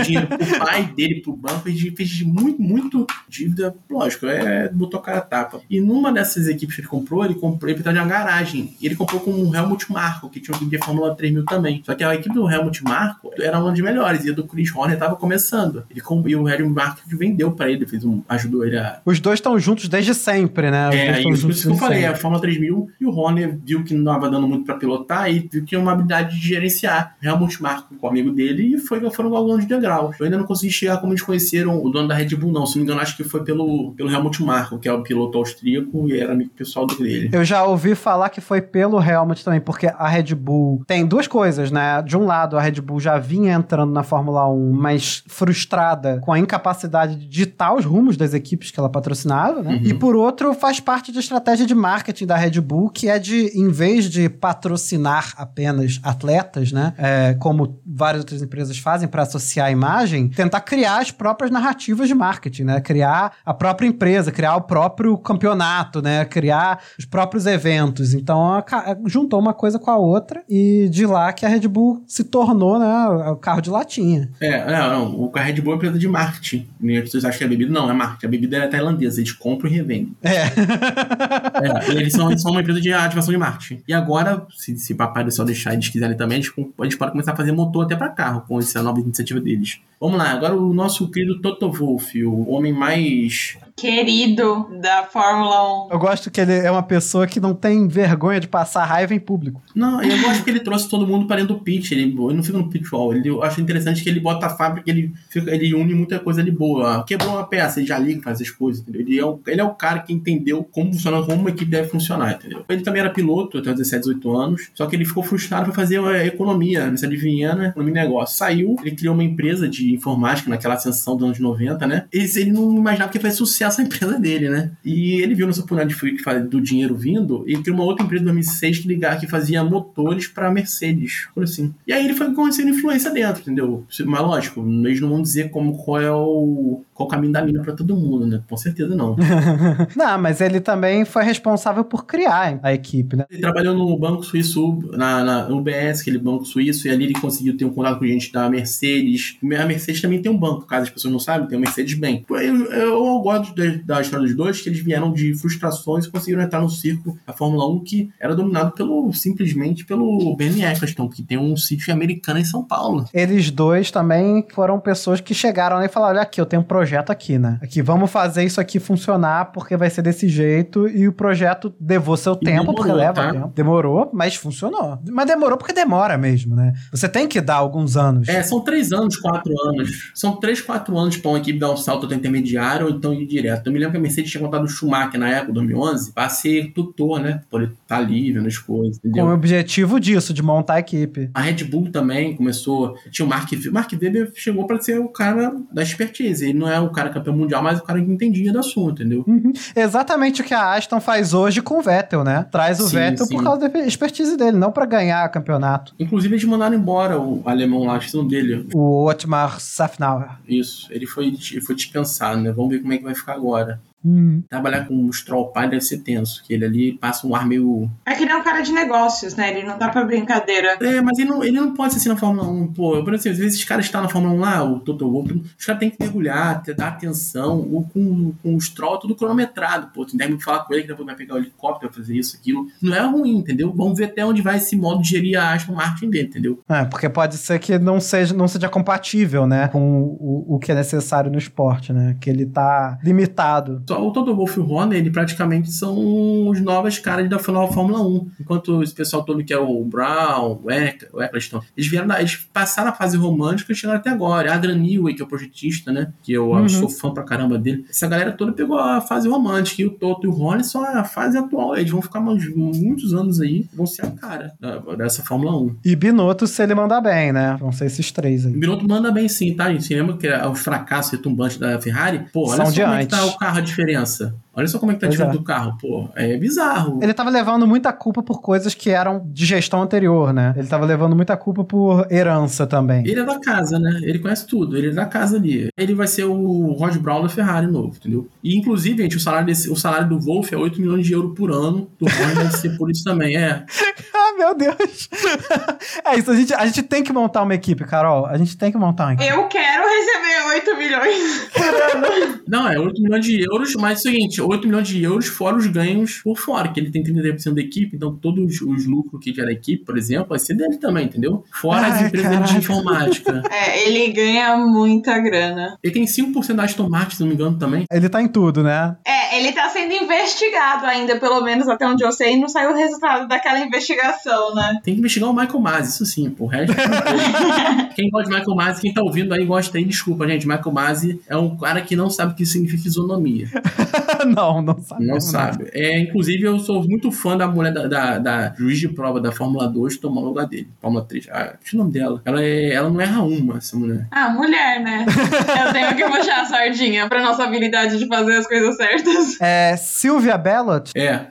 dinheiro pro pai dele, pro banco, e fez muito, muito dívida. Lógico, é, botou cara a tapa. E numa dessas equipes que ele comprou, ele comprou, ele precisava de uma garagem. E ele comprou com o Helmut Marko, que tinha uma equipe de Fórmula 3000 também. Só que a equipe do Helmut Marko era uma das melhores, e a do Chris Horner tava começando. Ele, e o Helmut Marko vendeu pra ele, fez um, ajudou ele a. Os dois estão juntos desde sempre, né? Os é, isso, isso que eu falei, a Fórmula 3000 e o Horner viu que não tava dando muito para pilotar e viu que tinha uma habilidade de gerenciar. Helmut Marko, com o amigo dele, e foi, foram galgando de degraus. Eu ainda não consegui chegar como eles conheceram o dono da Red Bull, não. Se não me engano, acho que foi pelo, pelo Helmut Marko, que é o piloto austríaco e era amigo pessoal dele. Eu já ouvi falar que foi pelo Helmut também, porque a Red Bull tem duas coisas, né? De um lado, a Red Bull já vinha entrando na Fórmula 1, mas frustrada com a incapacidade de ditar os rumos das equipes que ela patrocinava, né? Uhum. E por outro, faz parte da estratégia de marketing da Red Bull, que é de, em vez de patrocinar apenas atletas, né? É, como várias outras empresas fazem para associar a imagem, tentar criar as próprias narrativas de marketing, né? Criar a própria empresa, criar o próprio campeonato, né? Criar os próprios eventos. Então, a, a, juntou uma coisa com a outra e de lá que a Red Bull se tornou, né? O carro de latinha. É, não, não. O Red Bull é empresa de marketing. As pessoas acham que é bebida. Não, é marketing. A bebida é tailandesa. Eles compram e revendem. É. é eles, são, eles são uma empresa de ativação de marketing. E agora, se, se papai do céu deixar eles quiserem também, a gente, a gente pode começar a fazer motor até para carro com essa nova iniciativa deles. Vamos lá, agora o nosso querido Toto Wolff, o homem mais querido da Fórmula 1. Eu gosto que ele é uma pessoa que não tem vergonha de passar raiva em público. Não, eu gosto que ele trouxe todo mundo para dentro do pitch. Ele, ele não fica no pit wall. Ele, eu acho interessante que ele bota a fábrica, ele, fica, ele une muita coisa ali boa. Quebrou uma peça, ele já liga, faz as coisas, entendeu? Ele é, o, ele é o cara que entendeu como funciona, como uma equipe deve funcionar, entendeu? Ele também era piloto até 17, 18 anos, só que ele ficou frustrado para fazer a economia, nessa adivinhando, economia e negócio. Saiu, ele criou uma empresa de informática naquela ascensão dos anos 90, né? Ele, ele não imaginava que ia fazer sucesso a empresa dele, né? E ele viu nessa oportunidade do dinheiro vindo e criou uma outra empresa em 2006 que, ligava, que fazia motores para Mercedes, por assim. E aí ele foi conhecendo influência dentro, entendeu? Mas lógico, eles não vão dizer como, qual é o qual o caminho da mina para todo mundo, né? Com certeza não. <laughs> não, mas ele também foi responsável por criar a equipe, né? Ele trabalhou no Banco Suíço, na, na UBS, aquele banco suíço, e ali ele conseguiu ter um contato com gente da Mercedes. A Mercedes também tem um banco, caso as pessoas não saibam, tem o Mercedes-Benz. Eu, eu, eu gosto da, da história dos dois, que eles vieram de frustrações e conseguiram entrar no circo da Fórmula 1, que era dominado pelo simplesmente pelo Bernie Eccleston, que tem um sítio americano em São Paulo. Eles dois também foram pessoas que chegaram e falaram: olha aqui, eu tenho um projeto aqui, né? Aqui, vamos fazer isso aqui funcionar porque vai ser desse jeito. E o projeto levou seu tempo, demorou, porque leva tá? tempo. Demorou. Mas funcionou. Mas demorou porque demora mesmo, né? Você tem que dar alguns anos. É, são três anos, quatro anos. São três, quatro anos pra uma equipe dar um salto até intermediário ou então ir direto. Eu me lembro que a Mercedes tinha contado o Schumacher na época, 2011, pra ser tutor, né? Por ele estar ali, vendo as coisas, entendeu? Com o objetivo disso, de montar a equipe. A Red Bull também começou. Tinha o Mark Webber. Mark Webber chegou pra ser o cara da expertise. Ele não é o cara campeão mundial, mas o cara que entendia do assunto, entendeu? Uhum. Exatamente o que a Aston faz hoje com o Vettel, né? Traz o Sim, Vettel sim. por causa da expertise dele, não pra ganhar campeonato. Inclusive, eles mandaram embora o alemão lá, esqueci o nome dele. O Otmar Safnauer. Isso. Ele foi, ele foi dispensado, né? Vamos ver como é que vai ficar agora. Hum. Trabalhar com o Stroll pai deve ser tenso, que ele ali passa um ar meio. É que ele é um cara de negócios, né? Ele não dá pra brincadeira. É, mas ele não, ele não pode ser assim na Fórmula 1, pô. Por exemplo, às vezes esses caras estão na Fórmula 1 lá, o Toto Wolff, os caras têm que mergulhar, ter, dar atenção. O, com, com o Stroll tudo cronometrado, pô. Tu deve falar com ele que depois vai pegar o helicóptero, vai fazer isso, aquilo. Não é ruim, entendeu? Vamos ver até onde vai esse modo de gerir a Aston Martin dele, entendeu? É, porque pode ser que não seja, não seja compatível, né? Com o, o que é necessário no esporte, né? Que ele tá limitado. Só o Toto Wolff e o Horner, ele praticamente são os novos caras da nova Fórmula 1. Enquanto esse pessoal todo que é o Brown, o Eck- o Eccleston, eles vieram da- eles passaram a fase romântica e chegaram até agora. Adrian Newey, que é o projetista, né? Que eu, Uhum. sou fã pra caramba dele. Essa galera toda pegou a fase romântica. E o Toto e o Horner são a fase atual. Eles vão ficar mais, muitos anos aí, vão ser a cara da- dessa Fórmula 1. E Binotto, se ele mandar bem, né? Vão ser esses três aí. O Binotto manda bem sim, tá, gente? Você lembra que é os fracassos retumbantes da Ferrari? Pô, olha São só como é que tá o carro, a diferença. Olha só como é que tá a diferença é. do carro. Pô, é bizarro. Ele tava levando muita culpa por coisas que eram de gestão anterior, né? Ele tava levando muita culpa por herança também. Ele é da casa, né? Ele conhece tudo, ele é da casa ali. Ele vai ser o Rod Brown da Ferrari novo, entendeu? E inclusive, gente, o salário, desse, o salário do Wolff é 8 milhões de euros por ano. Do Horner deve <laughs> ser por isso também, é. <laughs> Ah, meu Deus! <laughs> é isso, a gente, a gente tem que montar uma equipe, Carol. A gente tem que montar uma equipe. Eu quero receber 8 milhões por ano. Não, é 8 milhões de euros, mas é o seguinte, 8 milhões de euros fora os ganhos por fora, que ele tem 33% da equipe, então todos os lucros que gera a equipe, por exemplo, vai ser dele também, entendeu? Fora as Ai, empresas dele de caraca. informática. <laughs> É, ele ganha muita grana. Ele tem 5% da Aston Martin, se não me engano, também. Ele tá em tudo, né? É, ele tá sendo investigado ainda, pelo menos até onde eu sei, e não saiu o resultado daquela investigação, né? Tem que investigar o Michael Masi, isso sim, pô. O resto. <laughs> quem gosta de Michael Masi, quem tá ouvindo aí gosta aí, desculpa, gente. Michael Masi é um cara que não sabe o que significa isonomia. <laughs> não, não sabe. Não sabe. É, inclusive, eu sou muito fã da mulher da, da, da juiz de prova da Fórmula 2 tomar o lugar dele. Fórmula 3. Ah, que o nome dela? Ela, é, ela não erra uma, essa mulher. Ah, mulher, né? <laughs> Eu tenho que puxar a sardinha pra nossa habilidade de fazer as coisas certas. É Sylvia Bellot? É.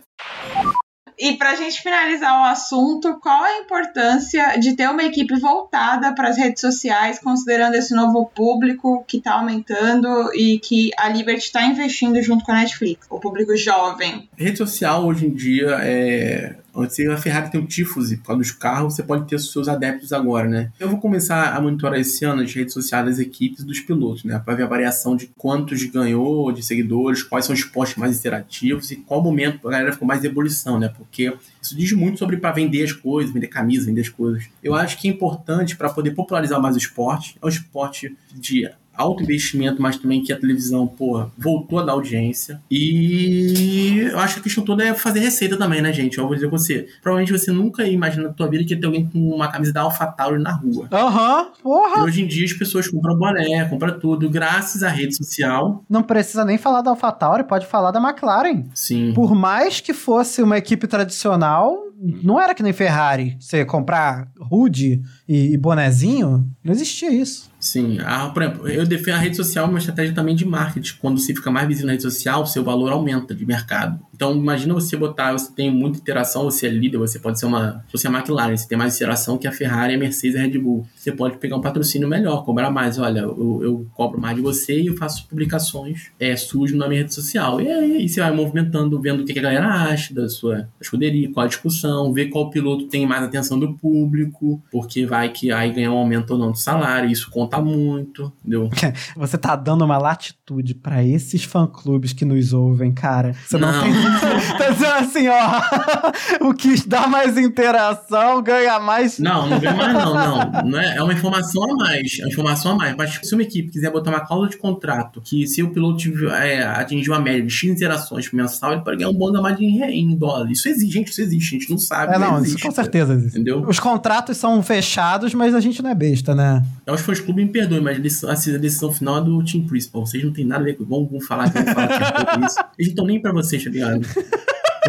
E pra gente finalizar o assunto, qual a importância de ter uma equipe voltada para as redes sociais, considerando esse novo público que tá aumentando e que a Liberty tá investindo junto com a Netflix, o público jovem? Rede social hoje em dia é. Se a Ferrari tem o Tifose por causa dos carros, você pode ter os seus adeptos agora, né? Eu vou começar a monitorar esse ano as redes sociais das equipes dos pilotos, né? Para ver a variação de quantos ganhou, de seguidores, quais são os posts mais interativos e qual momento a galera ficou mais em ebulição, né? Porque isso diz muito sobre para vender as coisas, vender camisa, vender as coisas. Eu acho que é importante para poder popularizar mais o esporte. É um esporte de alto investimento, mas também que a televisão, porra, voltou a dar audiência. E eu acho que a questão toda é fazer receita também, né, gente? Eu vou dizer com você. Provavelmente você nunca ia imaginar na tua vida que ia ter alguém com uma camisa da AlphaTauri na rua. Aham, E porra! hoje em dia as pessoas compram boné, compram tudo, graças à rede social. Não precisa nem falar da AlphaTauri, pode falar da McLaren. Sim. Por mais que fosse uma equipe tradicional, não era que nem Ferrari. Você comprar hoodie e, e bonezinho, não existia isso. Sim, a, por exemplo, eu defendo a rede social uma estratégia também de marketing. Quando você fica mais visível na rede social, seu valor aumenta de mercado. Então, imagina você botar, você tem muita interação, você é líder, você pode ser uma. Você é McLaren, você tem mais interação que a Ferrari, a Mercedes a Red Bull. Você pode pegar um patrocínio melhor, cobrar mais. Olha, eu, eu cobro mais de você e eu faço publicações é, sujo na minha rede social. E aí você vai movimentando, vendo o que a galera acha da sua escuderia, qual a discussão, ver qual piloto tem mais atenção do público, porque vai que aí ganhar um aumento ou não do salário, isso conta muito, entendeu? <laughs> Você tá dando uma latitude pra esses fã-clubes que nos ouvem, cara. Você não, Não. tem. tá dizendo <laughs> assim, ó. <laughs> o que dá mais interação ganha mais. Não, não vem mais não, não. não é, é uma informação a mais. É uma informação a mais. Mas se uma equipe quiser botar uma cláusula de contrato que se o piloto tiver, é, atingir uma média de X interações por mensal, ele pode ganhar um bônus a mais em, em dólar. Isso existe, gente, isso existe. A gente não sabe. É, não, existe, isso com certeza existe. Entendeu? Os contratos são fechados, mas a gente não é besta, né? Os fãs clube me perdoem, mas a decisão, assim, a decisão final é do Team Principal. Vocês não tem nada a ver com. Vamos, vamos falar que vamos falar é isso. Eles não estão nem pra vocês, tá ligado?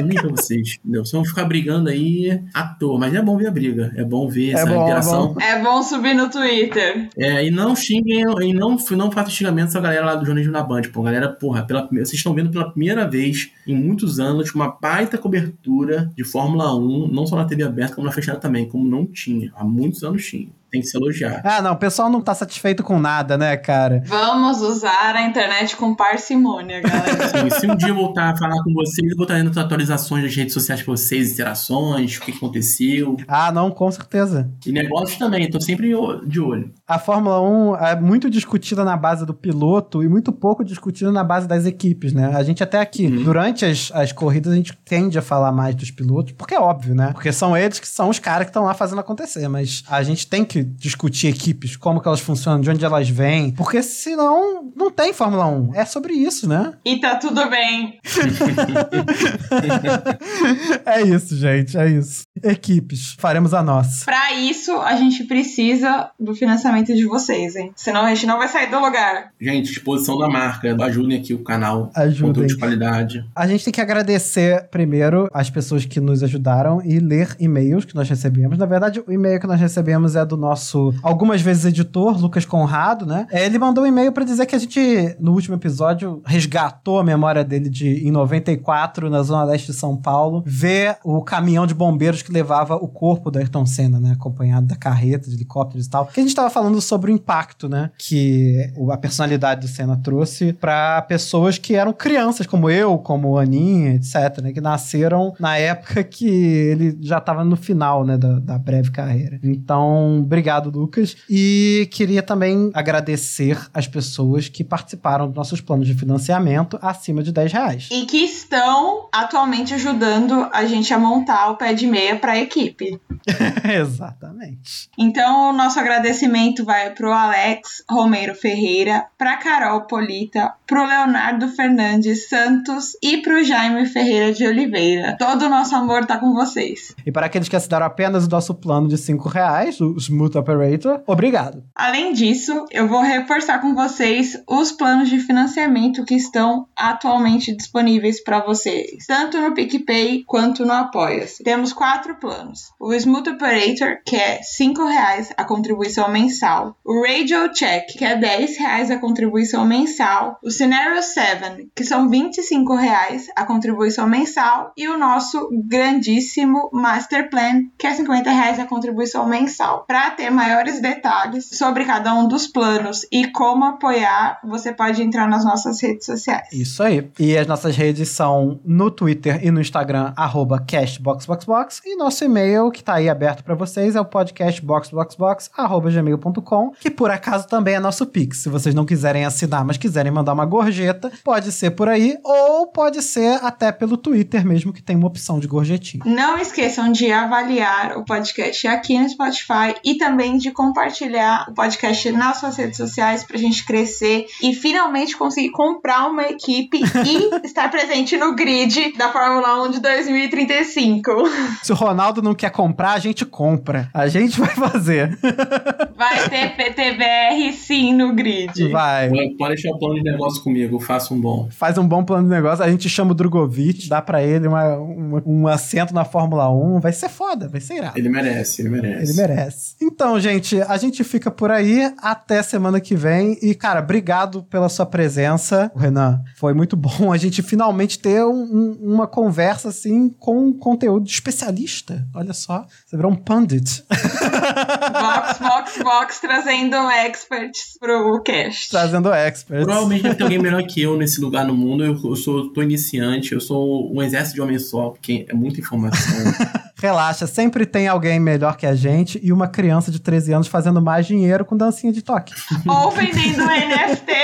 Nem pra vocês, entendeu? Vocês vão ficar brigando aí à toa, mas é bom ver a briga. É bom ver É essa bom, é interação. bom. É bom subir no Twitter. É, e não xinguem, e não, não façam xingamentos à galera lá do jornalismo da Band. Pô, galera, porra, pela, vocês estão vendo pela primeira vez em muitos anos uma baita cobertura de Fórmula 1, não só na TV aberta, como na fechada também, como não tinha. Há muitos anos tinha. Tem que se elogiar. Ah, não, o pessoal não tá satisfeito com nada, né, cara? Vamos usar a internet com parcimônia, galera. <laughs> Assim, se um dia eu voltar a falar com vocês, eu vou estar dando atualizações das redes sociais pra vocês, interações, o que aconteceu. Ah, não, com certeza. E negócios também, tô sempre de olho. A Fórmula 1 é muito discutida na base do piloto e muito pouco discutida na base das equipes, né? A gente até aqui, Uhum. durante as, as corridas, a gente tende a falar mais dos pilotos, porque é óbvio, né? Porque são eles que são os caras que estão lá fazendo acontecer, mas a gente tem que discutir equipes, como que elas funcionam, de onde elas vêm, porque senão não tem Fórmula 1. É sobre isso, né? E tá tudo bem. <laughs> é isso, gente, é isso. Equipes, faremos a nossa. Pra isso, a gente precisa do financiamento de vocês, hein? Senão a gente não vai sair do lugar. Gente, exposição da marca, ajudem aqui o canal. Ajudem. Conteúdo de qualidade. A gente tem que agradecer primeiro as pessoas que nos ajudaram e ler e-mails que nós recebemos. Na verdade, o e-mail que nós recebemos é do nosso, algumas vezes, editor, Lucas Conrado, né? É, Ele mandou um e-mail pra dizer que a gente, no último episódio, resgatou a memória dele de, em 94, na Zona Leste de São Paulo, ver o caminhão de bombeiros que levava o corpo do Ayrton Senna, né? Acompanhado da carreta, de helicópteros e tal. Que a gente tava falando sobre o impacto, né? Que a personalidade do Senna trouxe pra pessoas que eram crianças, como eu, como Aninha, etc., né? Que nasceram na época que ele já tava no final, né? Da, da breve carreira. Então, obrigado, Lucas. E queria também agradecer as pessoas que participaram dos nossos planos de financiamento acima de 10 reais. E que estão atualmente ajudando a gente a montar o pé de meia pra equipe. <laughs> Exatamente. Então, o nosso agradecimento vai pro Alex Romeiro Ferreira, pra Carol Polita, pro Leonardo Fernandes Santos e pro Jaime Ferreira de Oliveira. Todo o nosso amor tá com vocês. E para aqueles que assinaram apenas o nosso plano de 5 reais, o Smooth Operator, obrigado. Além disso, eu vou reforçar com vocês os planos de financiamento que estão atualmente disponíveis para vocês, tanto no PicPay quanto no Apoia-se. Temos quatro planos: o Smooth Operator, que é 5 reais a contribuição mensal, o Radio Check, que é 10 reais a contribuição mensal, o Scenario 7, que são 25 reais a contribuição mensal, e o nosso grandíssimo Master Plan, que é 50 reais a contribuição mensal. Para ter maiores detalhes sobre cada um dos planos e como apoiar, você pode entrar nas nossas redes sociais. Isso aí. E as nossas redes são no Twitter e no Instagram, arroba castboxboxbox. E nosso e-mail, que tá aí aberto para vocês, é o podcastboxboxbox, arroba gmail.com, que por acaso também é nosso Pix. Se vocês não quiserem assinar, mas quiserem mandar uma gorjeta, pode ser por aí, ou pode ser até pelo Twitter mesmo, que tem uma opção de gorjetinha. Não esqueçam de avaliar o podcast aqui no Spotify e também de compartilhar o podcast nas suas redes sociais pra gente crescer e finalmente conseguir comprar uma equipe e <laughs> estar presente no grid da Fórmula 1 de 2035. Se o Ronaldo não quer comprar, a gente compra. A gente vai fazer. Vai ter PTBR sim no grid. Vai. Pode deixar o plano de negócio comigo, eu faço um bom. Faz um bom plano de negócio, a gente chama o Drogovic, dá pra ele uma, uma- um assento na Fórmula 1, vai ser foda, vai ser irado. Ele merece, ele merece. Ele merece. Então, gente, a gente fica por aí até semana que vem. E, cara, obrigado pela sua presença, Renan. Foi muito bom a gente finalmente ter um- um- uma conversa assim com conteúdo de especialista. Olha só, você virou um pundit. Vox, Vox, Vox trazendo experts pro cast. Trazendo experts. Provavelmente deve ter alguém melhor que eu nesse lugar no mundo. Eu, eu sou tô iniciante, eu sou um exército de homem só, porque é muita informação. <laughs> Relaxa, sempre tem alguém melhor que a gente e uma criança de 13 anos fazendo mais dinheiro com dancinha de toque. <laughs> Ou vendendo NFT.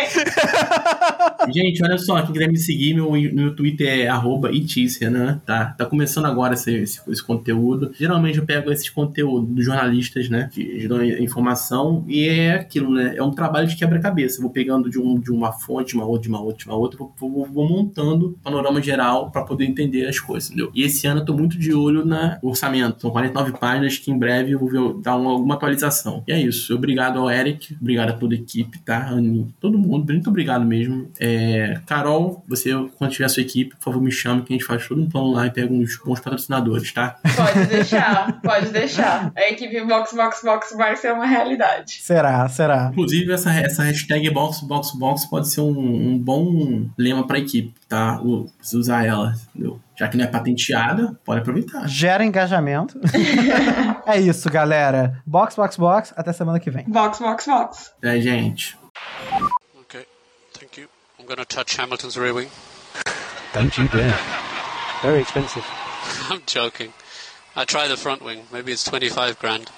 Gente, olha só, quem quiser me seguir, meu, meu Twitter é arroba itícia, né? Tá, tá começando agora esse, esse, esse conteúdo. Geralmente eu pego esses conteúdos dos jornalistas, né? Que dão informação e é aquilo, né? É um trabalho de quebra-cabeça. Vou pegando de, um, de uma fonte, uma outra, de uma outra, de uma outra, vou, vou, vou montando o panorama geral pra poder entender as coisas, entendeu? E esse ano eu tô muito de olho na orçamento. São 49 páginas que em breve eu vou ver- dar uma, alguma atualização. E é isso. Obrigado ao Eric, obrigado a toda a equipe, tá? Anny, todo mundo, muito obrigado mesmo. É, Carol, você, quando tiver a sua equipe, por favor, me chame que a gente faz todo um plano lá e pega uns bons patrocinadores, tá? Pode <laughs> deixar, pode deixar. A equipe Box Box Box vai ser uma realidade. Será, será. Inclusive, essa, essa hashtag BoxBoxBox pode ser um, um bom lema pra equipe, tá? O- Você usar ela, entendeu? Já que não é patenteada, pode aproveitar. Gera engajamento. <laughs> é isso, galera. Box, box, box. Até semana que vem. Box Box Box. É, gente. Okay, thank you. I'm going to touch Hamilton's rear wing. Don't you dare. Very expensive. <laughs> I'm joking. I try the front wing. Maybe it's 25 grand.